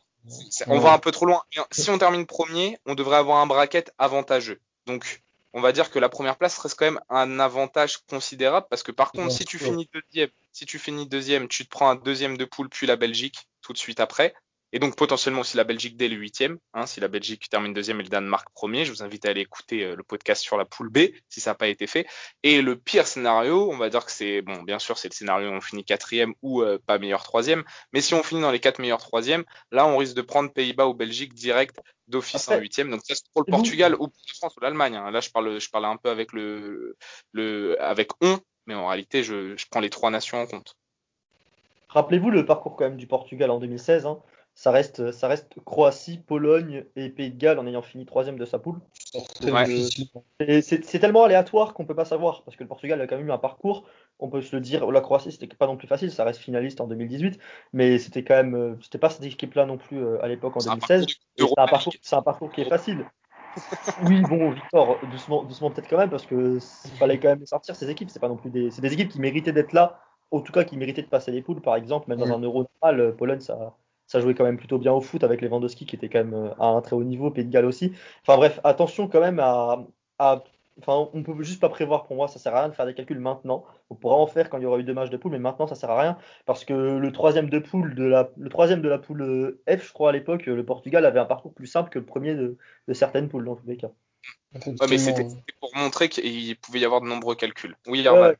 On va un peu trop loin. Si on termine premier, on devrait avoir un bracket avantageux. Donc on va dire que la première place reste quand même un avantage considérable parce que par contre, si tu finis deuxième, si tu finis deuxième, tu te prends un deuxième de poule puis la Belgique tout de suite après et donc potentiellement aussi la Belgique dès le huitième. Hein, si la Belgique termine deuxième et le Danemark premier, je vous invite à aller écouter euh, le podcast sur la poule B si ça n'a pas été fait. Et le pire scénario, on va dire que c'est bon, bien sûr, c'est le scénario où on finit quatrième ou euh, pas meilleur troisième, mais si on finit dans les quatre meilleurs troisièmes, là on risque de prendre Pays-Bas ou Belgique direct d'office en huitième. Donc ça c'est pour le Portugal ou la France ou l'Allemagne. Hein. Là je parle, je parle un peu avec le, le avec on, mais en réalité je, je prends les trois nations en compte. Rappelez-vous le parcours quand même du Portugal en 2016. Hein ça reste, ça reste Croatie, Pologne et Pays de Galles en ayant fini troisième de sa poule. C'est tellement aléatoire qu'on peut pas savoir parce que le Portugal a quand même eu un parcours. On peut se le dire. La Croatie c'était pas non plus facile, ça reste finaliste en 2018, mais c'était quand même, euh, c'était pas cette équipe-là non plus euh, à l'époque en 2016. C'est un, parcours, un parcours qui est facile. oui, bon, Victor, doucement, doucement peut-être quand même parce que fallait quand même sortir ces équipes. C'est pas non plus des, c'est des équipes qui méritaient d'être là, en tout cas qui méritaient de passer les poules, par exemple, même dans un Euro normal, euh, Pologne ça ça jouait quand même plutôt bien au foot avec Lewandowski qui était quand même euh, à un très haut niveau, Pays de Galles aussi. Enfin bref, attention quand même à, Enfin, on peut juste pas prévoir pour moi, ça sert à rien de faire des calculs maintenant. On pourra en faire quand il y aura eu deux matchs de poule, mais maintenant ça sert à rien parce que le troisième de poule de la, le troisième de la poule euh, F, je crois à l'époque, le Portugal avait un parcours plus simple que le premier de, certaines poules dans tous les cas. mais c'était pour montrer qu'il pouvait y avoir de nombreux calculs. Oui, ouais,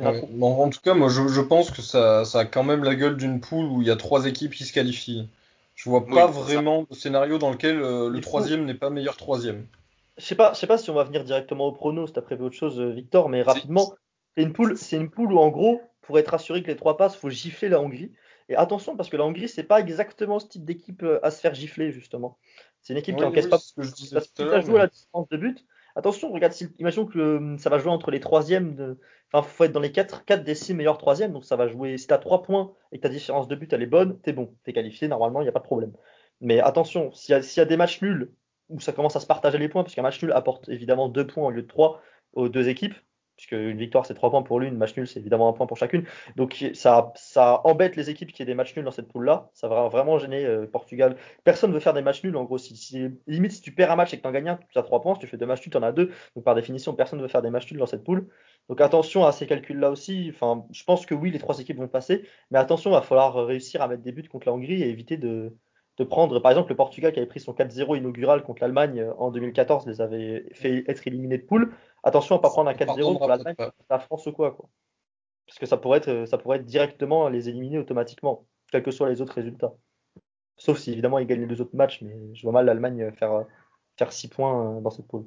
en tout cas, moi, je, pense que ça, a quand même la gueule d'une poule où il y a trois équipes qui se qualifient. Je vois pas vraiment de scénario dans lequel euh, le troisième n'est pas meilleur troisième. Je sais pas, je sais pas si on va venir directement au prono, si t'as prévu autre chose, euh, Victor, mais rapidement, c'est une poule, c'est une poule où en gros, pour être assuré que les trois passent, faut gifler la Hongrie. Et attention, parce que la Hongrie, c'est pas exactement ce type d'équipe euh, à se faire gifler justement. C'est une équipe qui encaisse pas. Ce que je disais parce que à la distance de but, Attention, regarde, si, que euh, ça va jouer entre les troisièmes. De... Enfin, faut être dans les 4, 4 des 6 meilleurs troisièmes. Donc ça va jouer. Si t'as 3 points et que ta différence de but elle est bonne, t'es bon. T'es qualifié, normalement, il n'y a pas de problème. Mais attention, s'il y, a des matchs nuls où ça commence à se partager les points, parce qu'un match nul apporte évidemment 2 points au lieu de 3 aux deux équipes, puisque une victoire c'est 3 points pour l'une, match nul c'est évidemment un point pour chacune. Donc ça, embête les équipes qui aient des matchs nuls dans cette poule là. Ça va vraiment gêner euh, Portugal. Personne ne veut faire des matchs nuls en gros. Si, limite si tu perds un match et que tu en gagnes un, tu as 3 points. Si tu fais deux matchs nuls, tu en as deux. Donc par définition, personne ne veut faire des matchs nuls dans cette poule. Donc attention à ces calculs là aussi. Je pense que oui, les trois équipes vont passer, mais attention, il va falloir réussir à mettre des buts contre la Hongrie et éviter de, de prendre, par exemple, le Portugal qui avait pris son 4-0 inaugural contre l'Allemagne euh, en 2014, les avait fait être éliminés de poule. Attention à pas prendre un 4-0 pour l'Allemagne, la France ou quoi, quoi. Parce que ça pourrait être, ça pourrait être directement les éliminer automatiquement, quels que soient les autres résultats. Sauf si évidemment ils gagnent les deux autres matchs, mais je vois mal l'Allemagne faire faire 6 points euh, dans cette poule.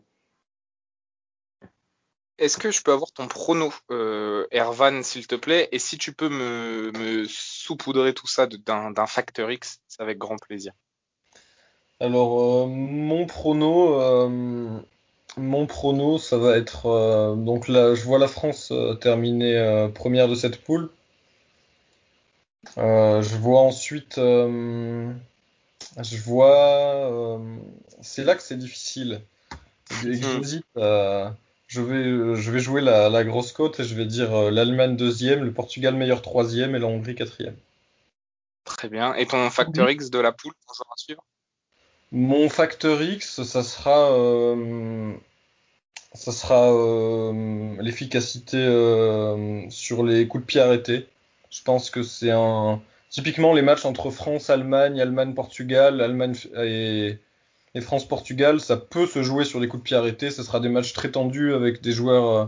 Est-ce que je peux avoir ton prono, euh, Ervan, s'il te plaît? Et si tu peux me, me saupoudrer tout ça d'un facteur X, c'est avec grand plaisir. Alors, euh, mon prono, euh, mon prono, ça va être. donc là, je vois la France terminer première de cette poule. je vois ensuite. je vois. c'est là que c'est difficile. Hmm. J'hésite je vais, euh, je vais jouer la, grosse côte et je vais dire euh, l'Allemagne deuxième, le Portugal meilleur troisième et la Hongrie quatrième. Très bien. Et ton facteur X de la poule pour à suivre? Mon facteur X, ça sera, euh, ça sera l'efficacité sur les coups de pied arrêtés. Je pense que c'est un. Typiquement, les matchs entre France, Allemagne, Allemagne, Portugal, Allemagne et et France-Portugal, ça peut se jouer sur des coups de pied arrêtés. Ce sera des matchs très tendus avec des joueurs, euh,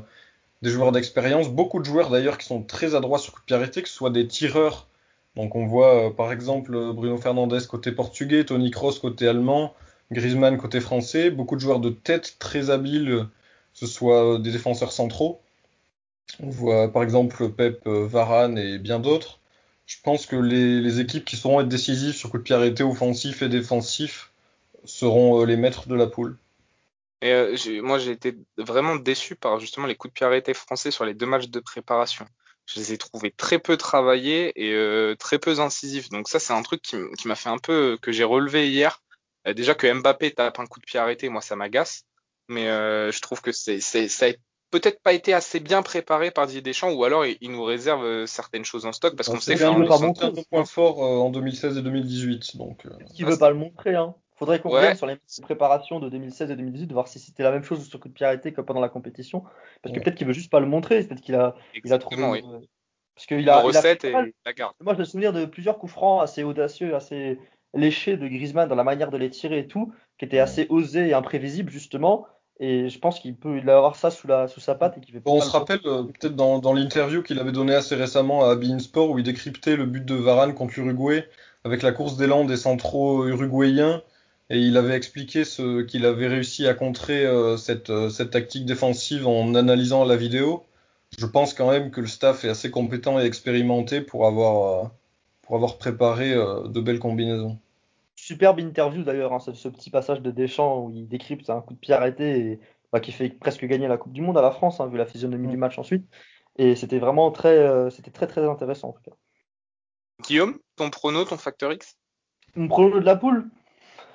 des joueurs d'expérience. Beaucoup de joueurs d'ailleurs qui sont très adroits sur coups de pied arrêtés, que ce soit des tireurs. Donc on voit euh, par exemple Bruno Fernandes côté portugais, Tony Kroos côté allemand, Griezmann côté français. Beaucoup de joueurs de tête très habiles, que ce soit des défenseurs centraux. On voit par exemple Pep, euh, Varane et bien d'autres. Je pense que les, les équipes qui sauront être décisives sur coups de pied arrêtés offensifs et défensifs seront euh, les maîtres de la poule. Et euh, moi, j'ai été vraiment déçu par justement les coups de pied arrêtés français sur les deux matchs de préparation. Je les ai trouvés très peu travaillés et euh, très peu incisifs. Donc ça, c'est un truc qui, m'a fait un peu que j'ai relevé hier. déjà que Mbappé tape un coup de pied arrêté, moi, ça m'agace. Mais je trouve que c'est, ça a peut-être pas été assez bien préparé par Didier Deschamps ou alors il, nous réserve certaines choses en stock parce qu'on sait faire un point fort en 2016 et 2018 donc qui veut pas le montrer hein Faudrait qu'on regarde sur les préparations de 2016 et 2018, voir si c'était la même chose sur coup de pied arrêté que pendant la compétition. Parce que peut-être qu'il veut juste pas le montrer, peut-être qu'il a, il a trouvé. Oui. Parce qu'il a. recette et la garde. Moi, je me souviens de plusieurs coups francs assez audacieux, assez léchés de Griezmann dans la manière de les tirer et tout, qui étaient assez osés et imprévisibles, justement. Et je pense qu'il peut avoir ça sous, la, sous sa patte et qu'il On se rappelle euh, peut-être dans, dans l'interview qu'il avait donné assez récemment à Bein Sport où il décryptait le but de Varane contre l'Uruguay avec la course d'élan des centraux uruguayens et il avait expliqué ce qu'il avait réussi à contrer euh, cette, euh, cette tactique défensive en analysant la vidéo. Je pense quand même que le staff est assez compétent et expérimenté pour avoir, euh, pour avoir préparé euh, de belles combinaisons. Superbe interview d'ailleurs, hein, ce, ce petit passage de Deschamps où il décrypte un coup de pied arrêté et bah, qui fait presque gagner la Coupe du Monde à la France, hein, vu la physionomie Mm. du match ensuite. Et c'était vraiment très, euh, c'était très très intéressant en tout cas. Guillaume, ton prono, ton facteur X? Mon prono de la poule?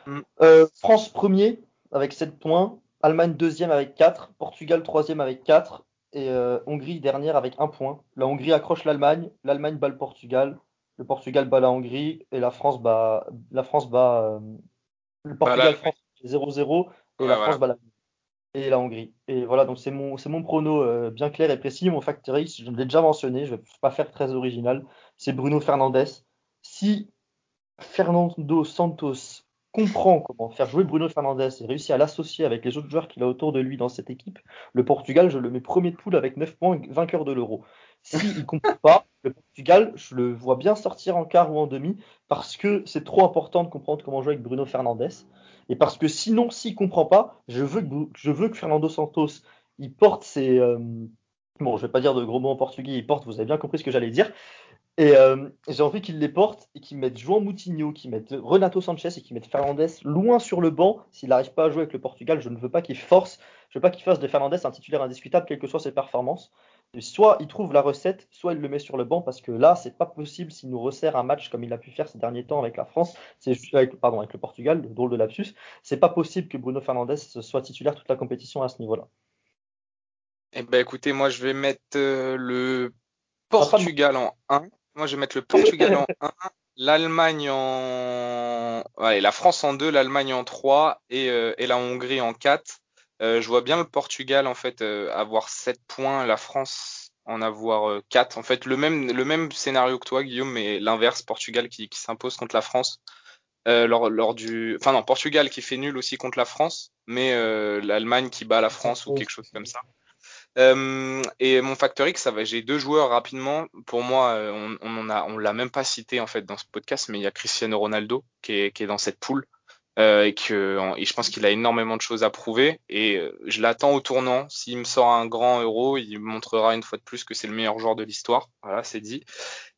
Mm. Euh, France premier avec 7 points, Allemagne deuxième avec 4, Portugal troisième avec 4 et euh, Hongrie dernière avec 1 point. La Hongrie accroche l'Allemagne, l'Allemagne bat le Portugal, le Portugal bat la Hongrie et la France bat, la France bat euh, le Portugal France 0-0 et Ouais, la voilà. France bat la et la Hongrie. Et voilà, donc c'est mon, c'est mon prono euh, bien clair et précis. Mon facteur X, je l'ai déjà mentionné, je vais pas faire très original. C'est Bruno Fernandes. Si Fernando Santos comprend comment faire jouer Bruno Fernandes et réussit à l'associer avec les autres joueurs qu'il a autour de lui dans cette équipe, le Portugal, je le mets premier de poule avec 9 points, vainqueur de l'Euro. S'il ne comprend pas, le Portugal, je le vois bien sortir en quart ou en demi parce que c'est trop important de comprendre comment jouer avec Bruno Fernandes. Et parce que sinon, s'il comprend pas, je veux que, Fernando Santos il porte ses. euh, bon, je vais pas dire de gros mots en portugais, il porte, vous avez bien compris ce que j'allais dire. Et euh, j'ai envie qu'il les porte et qu'il mette João Moutinho, qu'il mette Renato Sanchez et qu'il mette Fernandes loin sur le banc. S'il n'arrive pas à jouer avec le Portugal, je ne veux pas qu'il force, je veux pas qu'il fasse de Fernandes un titulaire indiscutable, quelles que soient ses performances. Et soit il trouve la recette, soit il le met sur le banc parce que là, c'est pas possible s'il nous resserre un match comme il a pu faire ces derniers temps avec la France, c'est juste avec, pardon, avec le Portugal, le drôle de lapsus. C'est pas possible que Bruno Fernandes soit titulaire toute la compétition à ce niveau-là. Eh ben écoutez, moi je vais mettre euh, le Portugal en 1. Moi je vais mettre le Portugal en 1, l'Allemagne en... Ouais, la France en 2, l'Allemagne en 3 et, euh, et la Hongrie en 4. Euh, je vois bien le Portugal en fait euh, avoir 7 points, la France en avoir euh, 4. En fait, le même, le même scénario que toi, Guillaume, mais l'inverse, Portugal qui, qui s'impose contre la France. Lors, lors du... Enfin non, Portugal qui fait nul aussi contre la France, mais l'Allemagne qui bat la France ou quelque chose comme ça. Et mon facteur X, ça va. J'ai deux joueurs rapidement. Pour moi, euh, on, on a, on l'a même pas cité en fait dans ce podcast, mais il y a Cristiano Ronaldo qui est, dans cette poule euh, et que et je pense qu'il a énormément de choses à prouver. Et euh, je l'attends au tournant. S'il me sort un grand euro, il montrera une fois de plus que c'est le meilleur joueur de l'histoire. Voilà, c'est dit.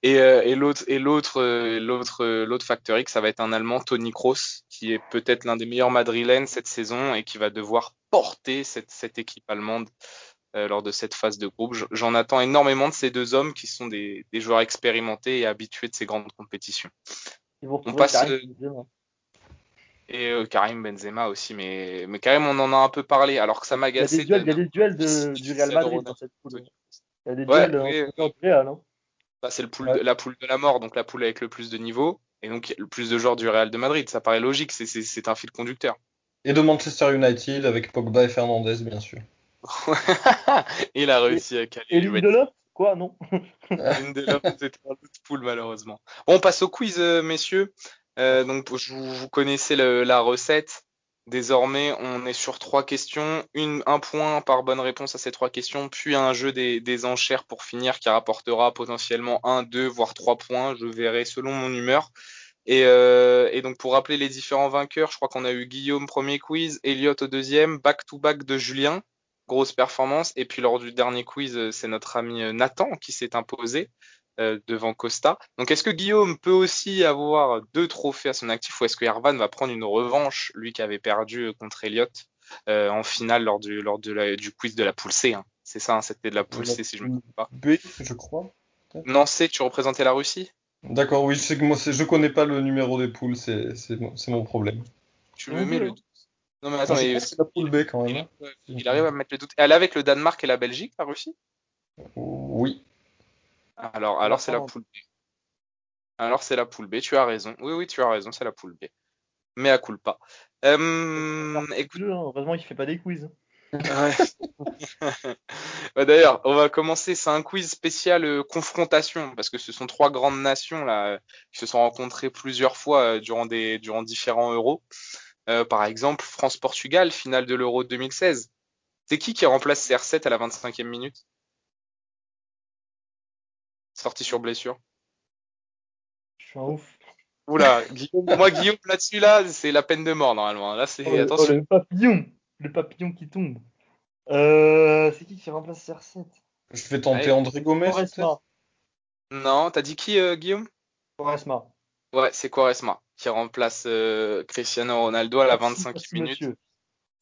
Et, et l'autre, et l'autre, l'autre, l'autre facteur X, ça va être un Allemand, Tony Kroos, qui est peut-être l'un des meilleurs madrilènes cette saison et qui va devoir porter cette, cette équipe allemande euh, lors de cette phase de groupe. J'en attends énormément de ces deux hommes qui sont des, des joueurs expérimentés et habitués de ces grandes compétitions. Ils vont retrouver passe, Karim euh, Benzema. Et euh, Karim Benzema aussi, mais, mais Karim, on en a un peu parlé, alors que ça m'a Il y a des duels, il y a de- des duels de, de- du Real Madrid dans cette poule. Il y a des Ouais, duels du Real. Hein. Bah, c'est pool Ouais. la poule de la mort, donc la poule avec le plus de niveau, et donc le plus de joueurs du Real de Madrid. Ça paraît logique, c'est un fil conducteur. Et de Manchester United avec Pogba et Fernandez, bien sûr. Il a réussi à caler Et Lindelof Quoi, non Lindelof, c'était un autre poule malheureusement. Bon, on passe au quiz, euh, messieurs. Euh, donc, vous, vous connaissez le- la recette. Désormais, on est sur trois questions, une, un point par bonne réponse à ces trois questions, puis un jeu des, des enchères pour finir qui rapportera potentiellement un, deux, voire trois points. Je verrai selon mon humeur. Et, euh, et donc, pour rappeler les différents vainqueurs, je crois qu'on a eu Guillaume premier quiz, Elliot au deuxième, back-to-back de Julien, grosse performance. Et puis, lors du dernier quiz, euh, c'est notre ami euh, Nathan qui s'est imposé euh, devant Costa. Donc, est-ce que Guillaume peut aussi avoir deux trophées à son actif ou est-ce que Ervan va prendre une revanche, lui qui avait perdu contre Elliot euh, en finale lors du, lors de la- du quiz de la poule C hein? C'est ça, hein, c'était de la poule C si je me trompe pas. B, je crois. Non, C, tu représentais la Russie? D'accord, oui, c'est que moi, je connais pas le numéro des poules, c'est mon, problème. Tu me mets le doute. Non, mais Attends, mais la poule B quand il, même. il arrive à me mettre le doute. Elle est avec le Danemark et la Belgique, la Russie? Oui. Alors, alors c'est la poule B. Alors c'est la poule B, tu as raison. Oui, oui, tu as raison, c'est la poule B. Mais à coup pas. Euh, écoute, Jeu, hein. Heureusement, il fait pas des quiz. ouais. Bah, D'ailleurs, on va commencer. C'est un quiz spécial euh, confrontation parce que ce sont trois grandes nations là euh, qui se sont rencontrées plusieurs fois euh, durant des durant différents euros. Euh, par exemple, France-Portugal, finale de l'Euro 2016. C'est qui qui remplace CR7 à la 25e minute? Sorti sur blessure. Je suis un ouf. Oula, Guillaume, moi Guillaume là-dessus là, c'est la peine de mort normalement. Là c'est Oh, le- attention. oh, le papillon Le papillon qui tombe. Euh, c'est qui qui remplace CR7 Je vais tenter Allez. André Gomez, Non, t'as dit qui euh, Guillaume? Quaresma. Ouais, c'est Quaresma qui remplace euh, Cristiano Ronaldo à la Merci, 25 merci, minutes. monsieur.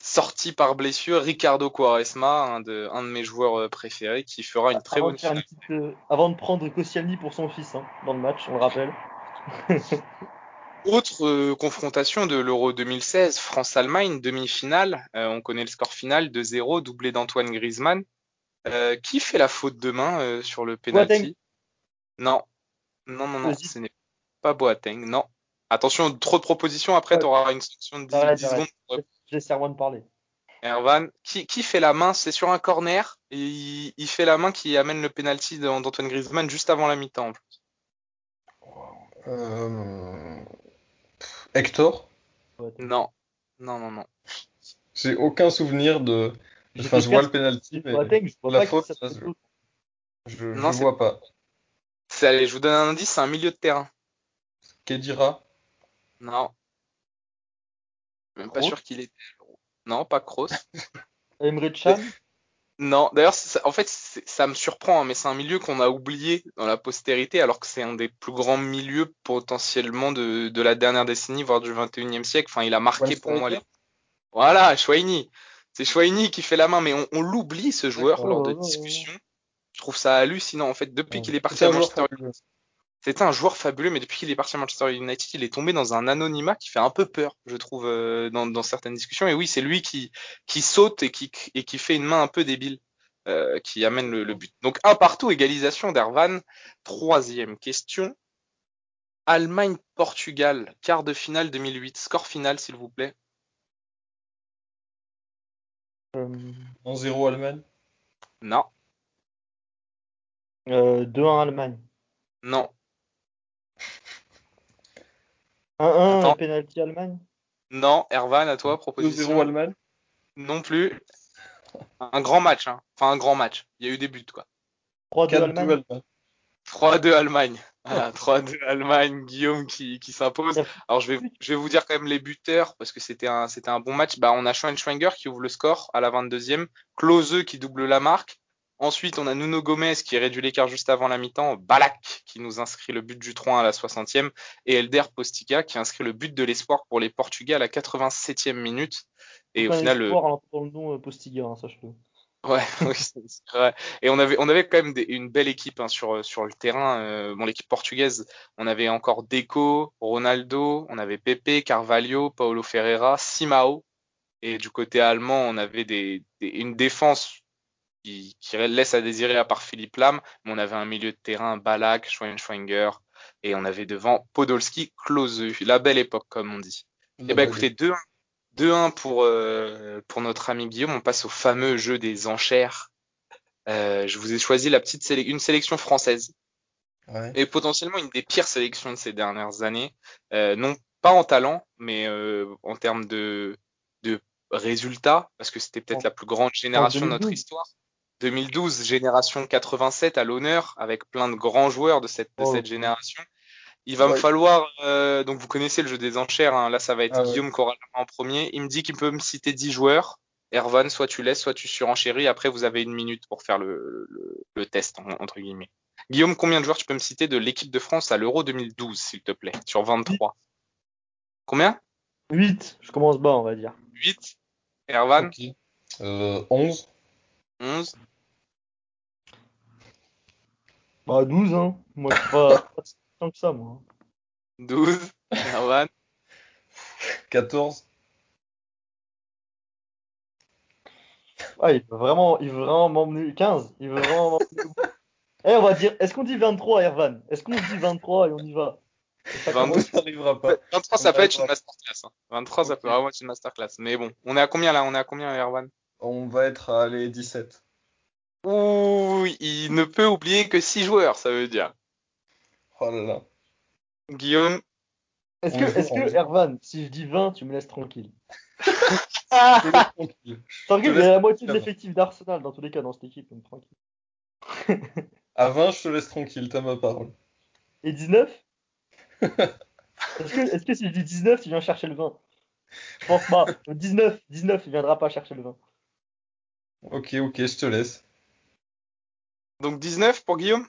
Sorti par blessure, Ricardo Quaresma, un de, un de mes joueurs euh, préférés, qui fera une très Avant bonne de, finale. petite, euh, avant de prendre Koscielny pour son fils hein, dans le match, on le rappelle. Autre euh, confrontation de l'Euro 2016, France-Allemagne, demi-finale. On connaît le score final 2-0, doublé d'Antoine Griezmann. Qui fait la faute de main euh, sur le penalty? Non, non, non, non, ce n'est pas Boateng, non. Attention, trop de propositions, après Ouais. tu auras une section de 10, Arrête, 10 arrête. secondes. Je laisse Erwan parler. Erwan, qui, qui fait la main? C'est sur un corner, et il, il fait la main qui amène le penalty d'An- d'Antoine Griezmann juste avant la mi-temps. en plus. Euh... Hector? Non, non, non, non. J'ai aucun souvenir de. Je Enfin, te je vois le penalty, mais Boateng, je vois la pas faute, ça je- être. je, Non, je c'est- vois pas. C'est, allez, je vous donne un indice, c'est un milieu de terrain. Kedira Non. Même pas Kroos sûr qu'il était. Non, pas Kroos. Emre Can. Non, d'ailleurs, en fait, ça me surprend, hein, mais c'est un milieu qu'on a oublié dans la postérité, alors que c'est un des plus grands milieux potentiellement de, de la dernière décennie, voire du 21e siècle. Enfin, il a marqué pour moi les. Voilà, Chouaini. C'est Chouaini qui fait la main, mais on, on l'oublie ce joueur lors de Oh discussions. Je trouve ça hallucinant, en fait. Depuis Ouais. qu'il est parti à Manchester. C'était un joueur fabuleux, mais depuis qu'il est parti à Manchester United, il est tombé dans un anonymat qui fait un peu peur, je trouve, euh, dans, dans certaines discussions. Et oui, c'est lui qui, qui saute et qui, et qui fait une main un peu débile, euh, qui amène le, le but. Donc un partout, égalisation d'Ervan. Troisième question. Allemagne-Portugal, quart de finale 2008. Score final, s'il vous plaît. Euh, 1-0 Allemagne Non, euh, 2-1 Allemagne. non, 1-1 Attends. euh, penalty Allemagne. non. Ervan, à toi, 2-0 proposition. Allemagne Non plus. Un grand match, hein. Enfin, un grand match. Il y a eu des buts, quoi. 3-2 4-2 Allemagne. Allemagne 3-2 Allemagne. Voilà, 3-2 Allemagne, Guillaume qui, qui s'impose. Alors je vais, je vais vous dire quand même les buteurs parce que c'était un, c'était un bon match. Bah, on a Schweinsteiger qui ouvre le score à la 22e, Klose qui double la marque. Ensuite, on a Nuno Gomez qui réduit l'écart juste avant la mi-temps, Balak qui nous inscrit le but du 3 à la 60e et Elder Postica qui inscrit le but de l'espoir pour les Portugais à la 87e minute. Et au final, le, entendant le nom euh, Postiga, hein, sache-le. Ouais, oui, c'est vrai. Et on avait, on avait quand même des- une belle équipe hein, sur, sur le terrain. Euh, bon, l'équipe portugaise, on avait encore Deco, Ronaldo, on avait Pepe, Carvalho, Paulo Ferreira, Simao. Et du côté allemand, on avait des, des- une défense qui, qui laisse à désirer à part Philippe Lam. Mais on avait un milieu de terrain, Balak, Schweinsteiger. Et on avait devant Podolski, Klose. La belle époque, comme on dit. Eh ben, écoutez, 2-1. 2-1 pour, euh, pour notre ami Guillaume. On passe au fameux jeu des enchères. Euh, je vous ai choisi la petite une sélection française Ouais. et potentiellement une des pires sélections de ces dernières années. Euh, non pas en talent, mais en termes de, de résultats, parce que c'était peut-être la plus grande génération de notre 2012. histoire. 2012, génération 87 à l'honneur, avec plein de grands joueurs de cette, de Oh, cette génération. Il va me falloir, euh, donc vous connaissez le jeu des enchères, hein, là ça va être Ah ouais. Guillaume qui aura la main en premier. Il me dit qu'il peut me citer 10 joueurs. Ervan, soit tu laisses, soit tu surenchéris. Après, vous avez une minute pour faire le, le, le test, en- entre guillemets. Guillaume, combien de joueurs tu peux me citer de l'équipe de France à l'Euro 2012, s'il te plaît, sur 23 Combien? 8, je commence bas, on va dire. 8 Ervan Ok. Euh, 11 11 Bah 12, hein. Moi, je suis pas, pas si tant que ça, moi. 12 Ervan 14 Ah, il veut vraiment, il veut vraiment m'emmener 15. Il veut vraiment m'emmener. Eh, on va dire, est-ce qu'on dit 23, Ervan? Est-ce qu'on dit 23 et on y va? Ça 22. commence- Ça n'arrivera pas. 23, ça peut être une masterclass. hein. 23, ça peut vraiment être une masterclass. Mais bon, on est à combien là? On est à combien, Ervan On va être à les 17. Ouh, il ne peut oublier que 6 joueurs, ça veut dire. Oh là là. Guillaume Est-ce que, on que. Ervan, si je dis 20, tu me laisses tranquille? Je te laisse tranquille. Il y a la moitié de l'effectif d'Arsenal dans tous les cas dans cette équipe, donc tranquille. À 20, je te laisse tranquille, t'as ma parole. Et 19? Est-ce que, est-ce que si je dis 19, tu viens chercher le 20? Je pense pas. Le 19, 19, il viendra pas chercher le 20. Ok, ok, je te laisse. Donc 19 pour Guillaume?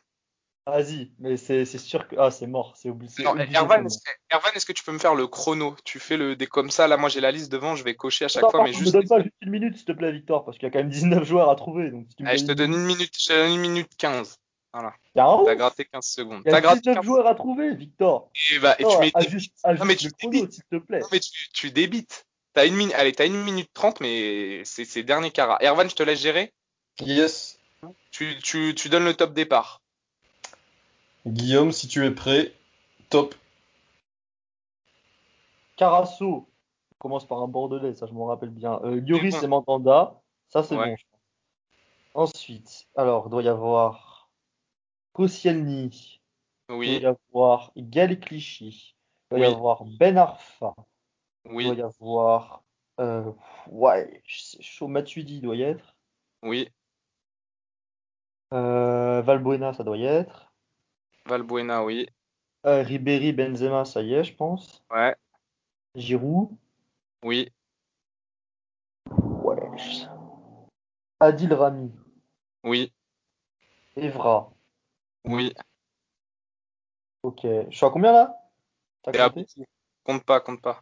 Vas-y, mais c'est sûr que. Ah, c'est mort, c'est Non, obligé. Ervan, c'est est-ce que, tu peux me faire le chrono? Tu fais le des comme ça. Là, moi, j'ai la liste devant. Je vais cocher à chaque fois, mais juste. me donne pas juste une minute, s'il te plaît, Victor, parce qu'il y a quand même 19 joueurs à trouver. Donc si tu Allez, je te donne une minute. Je te donne une minute 15. Il y a un T'as gratté 15 secondes. il y a gratté 19 15 joueurs à trouver, Victor. Et, bah, et Non, tu mets. ajuste, Non, mais tu le chrono, s'il te plaît. Non, mais tu, tu débites. T'as une minute. Allez, t'as une minute 30, mais c'est c'est dernier carat. Ervan, je te laisse gérer. Yes. Tu, tu, tu donnes le top départ. Guillaume, si tu es prêt, top. Carasso, on commence par un Bordelais, ça je m'en rappelle bien. Euh, Lloris et Mandanda, ça c'est Ouais. bon. je pense. Ensuite, alors, doit y avoir Koscielny, doit Oui, y avoir Gal Clichy, doit y avoir Ben Arfa, oui, doit y avoir. Euh, ouais, c'est chaud, Matuidi doit y être. oui. Euh, Valbuena, ça doit y être. Valbuena, oui. Euh, Ribéry, Benzema, ça y est, je pense. Ouais, Giroud. oui. Ouais. Adil Rami. Oui, Evra. oui. Ok. Je suis à combien là? T'as compté? Compte pas, compte pas.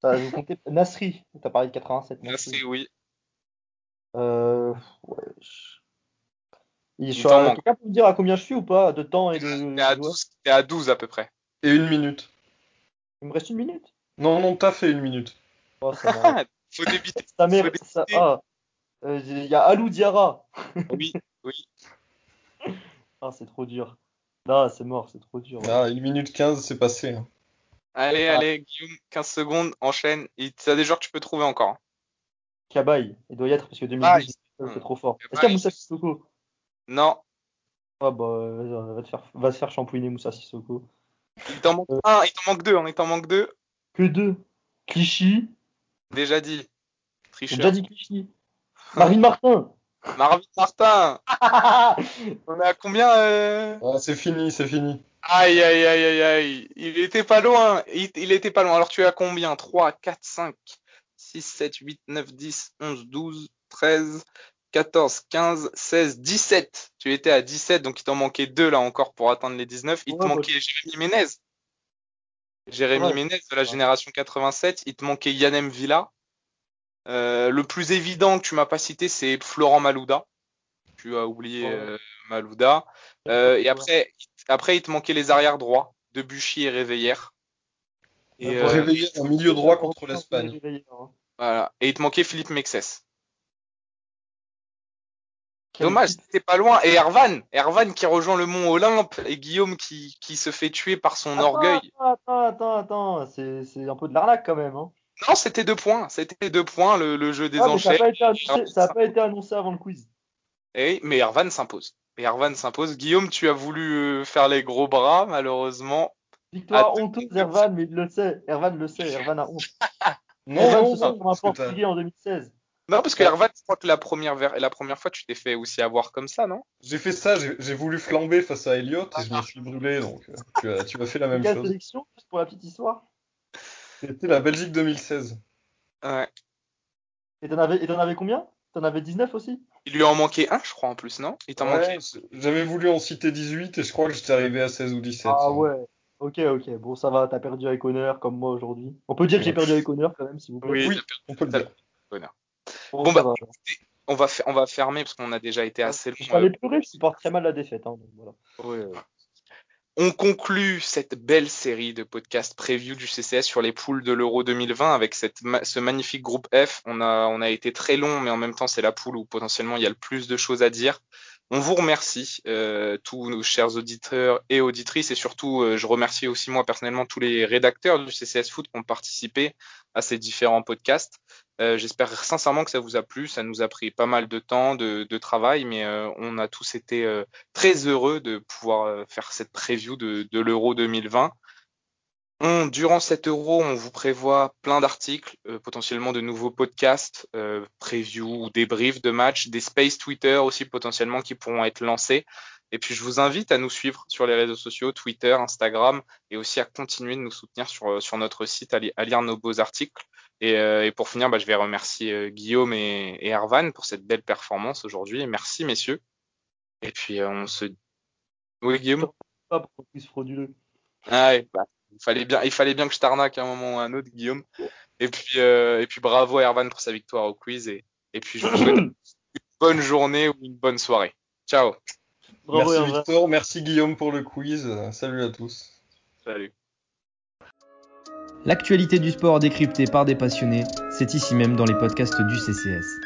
T'as vous comptez Nasri. T'as parlé de 87. Nasri. Nasri, oui. Euh, ouais. je- Il je suis manque. Quelqu'un peut me dire à combien je suis ou pas de temps et de. T'es à de joueurs 12, t'es à 12 à peu près. Et une minute. Il me reste une minute? Non, non, t'as fait une minute. Oh, ça. Faut débiter. Ça-. Ah. Euh, Il y a Alou Diarra. Oui, Ah, c'est trop dur. Non, c'est mort, c'est trop dur. Ah, une minute 15, c'est passé. hein. Allez, Ah. allez, Guillaume, 15 secondes, enchaîne. Et T'as des joueurs que tu peux trouver encore. hein. Cabaye, il doit y être parce que 2012, Ah, c'est trop fort. Est-ce qu'il y a Moussa Sissoko? Non, Ah bah, vas-y, va, te faire, va se faire shampouiner Moussa Sissoko. il t'en manque Euh. un, il t'en manque deux, hein, il t'en manque deux. Que deux Clichy, Déjà dit. Tricheur. déjà dit Clichy. Marine Martin Marvin Martin, on est à combien euh... Ah, c'est fini, c'est fini. Aïe, aïe, aïe, aïe, aïe. Il était pas loin. Il, il était pas loin. Alors tu es à combien? 3, 4, 5, 6, 7, 8, 9, 10, 11, 12, 13, 14, 15, 16, 17. Tu étais à 17, donc il t'en manquait deux là encore pour atteindre les 19. Il te Ouais, bah, manquait Jérémy Ménez. Jérémy Ouais. Ménez de la génération 87. Il te manquait Yannem Villa. Euh, le plus évident que tu m'as pas cité, c'est Florent Malouda. Tu as oublié Ouais. euh, Malouda. Euh, et après, après, il te manquait les arrières droits, Debuchy et Réveillère. Et, Ouais, euh, en milieu droit contre l'Espagne. Hein. voilà. et il te manquait Philippe Mexès. Dommage, c'était pas loin. Et Ervan, Ervan qui rejoint le Mont Olympe et Guillaume qui, qui se fait tuer par son Attends, orgueil. Attends, attends, attends, c'est c'est un peu de l'arnaque quand même. Hein. Non, c'était deux points. C'était deux points le, le jeu des Ah, ça n'a enchères. pas, annoncé- ça a pas été annoncé avant le quiz. Et, mais Ervan s'impose. Et Ervan s'impose. Guillaume, tu as voulu euh, faire les gros bras, malheureusement. Victoire honteuse, Ervan, mais il le sait. Ervan le sait, Ervan a honte. Non, Ervan non, se sent comme un parce que t'as- portugais en 2016. Non, parce que Ouais. Ervan, je crois que la première, ver- la première fois, tu t'es fait aussi avoir comme ça, non? J'ai fait ça, j'ai voulu flamber face à Elliot et je me suis brûlé, donc euh, tu, as, tu as fait la même Quelle chose. sélection, juste pour la petite histoire C'était la Belgique 2016. Ouais. Et t'en avais, et t'en avais combien? T'en avais 19 aussi? Il lui en manquait un, je crois, en plus, non? Il t'en manquait j'avais voulu en citer 18 et je crois que j'étais arrivé à 16 ou 17. Ah ouais. Ok, ok. Bon, ça va, t'as perdu avec honneur comme moi aujourd'hui. On peut dire que j'ai perdu avec honneur quand même, s'il vous plaît. Oui, Oui. perdu. On peut le dire. Bon, Bon, bah, va. On va, on va fermer parce qu'on a déjà été assez Je long. vais aller pleurer, je supporte très mal la défaite. Hein, donc voilà. Ouais, ouais. On conclut cette belle série de podcasts preview du CCS sur les poules de l'Euro 2020 avec ce magnifique groupe F. On a, on a été très long, mais en même temps, c'est la poule où potentiellement il y a le plus de choses à dire. On vous remercie, euh, tous nos chers auditeurs et auditrices, et surtout, euh, je remercie aussi moi personnellement tous les rédacteurs du CCS Foot qui ont participé à ces différents podcasts. Euh, J'espère sincèrement que ça vous a plu. Ça nous a pris pas mal de temps, de, travail, mais euh, on a tous été très heureux de pouvoir faire cette preview de, de l'Euro 2020. On, durant cet Euro, on vous prévoit plein d'articles, euh, potentiellement de nouveaux podcasts, euh, preview ou débriefs de matchs, des space Twitter aussi potentiellement qui pourront être lancés. Et puis je vous invite à nous suivre sur les réseaux sociaux, Twitter, Instagram, et aussi à continuer de nous soutenir sur, sur notre site, à, li- à lire nos beaux articles. Et, euh, et pour finir, bah, je vais remercier euh, Guillaume et, et Ervan pour cette belle performance aujourd'hui. Merci messieurs. Et puis euh, on se Oui, Guillaume? Pas pour frauduleux. Ah ouais, bah, il fallait bien, il fallait bien que je t'arnaque à un moment ou à un autre, Guillaume. Et puis, euh, et puis bravo à Ervan pour sa victoire au quiz et, et puis je vous souhaite une bonne journée ou une bonne soirée. Ciao. Bravo, merci. Victor, merci Guillaume pour le quiz. Salut à tous. Salut. L'actualité du sport décryptée par des passionnés, c'est ici même dans les podcasts du CCS.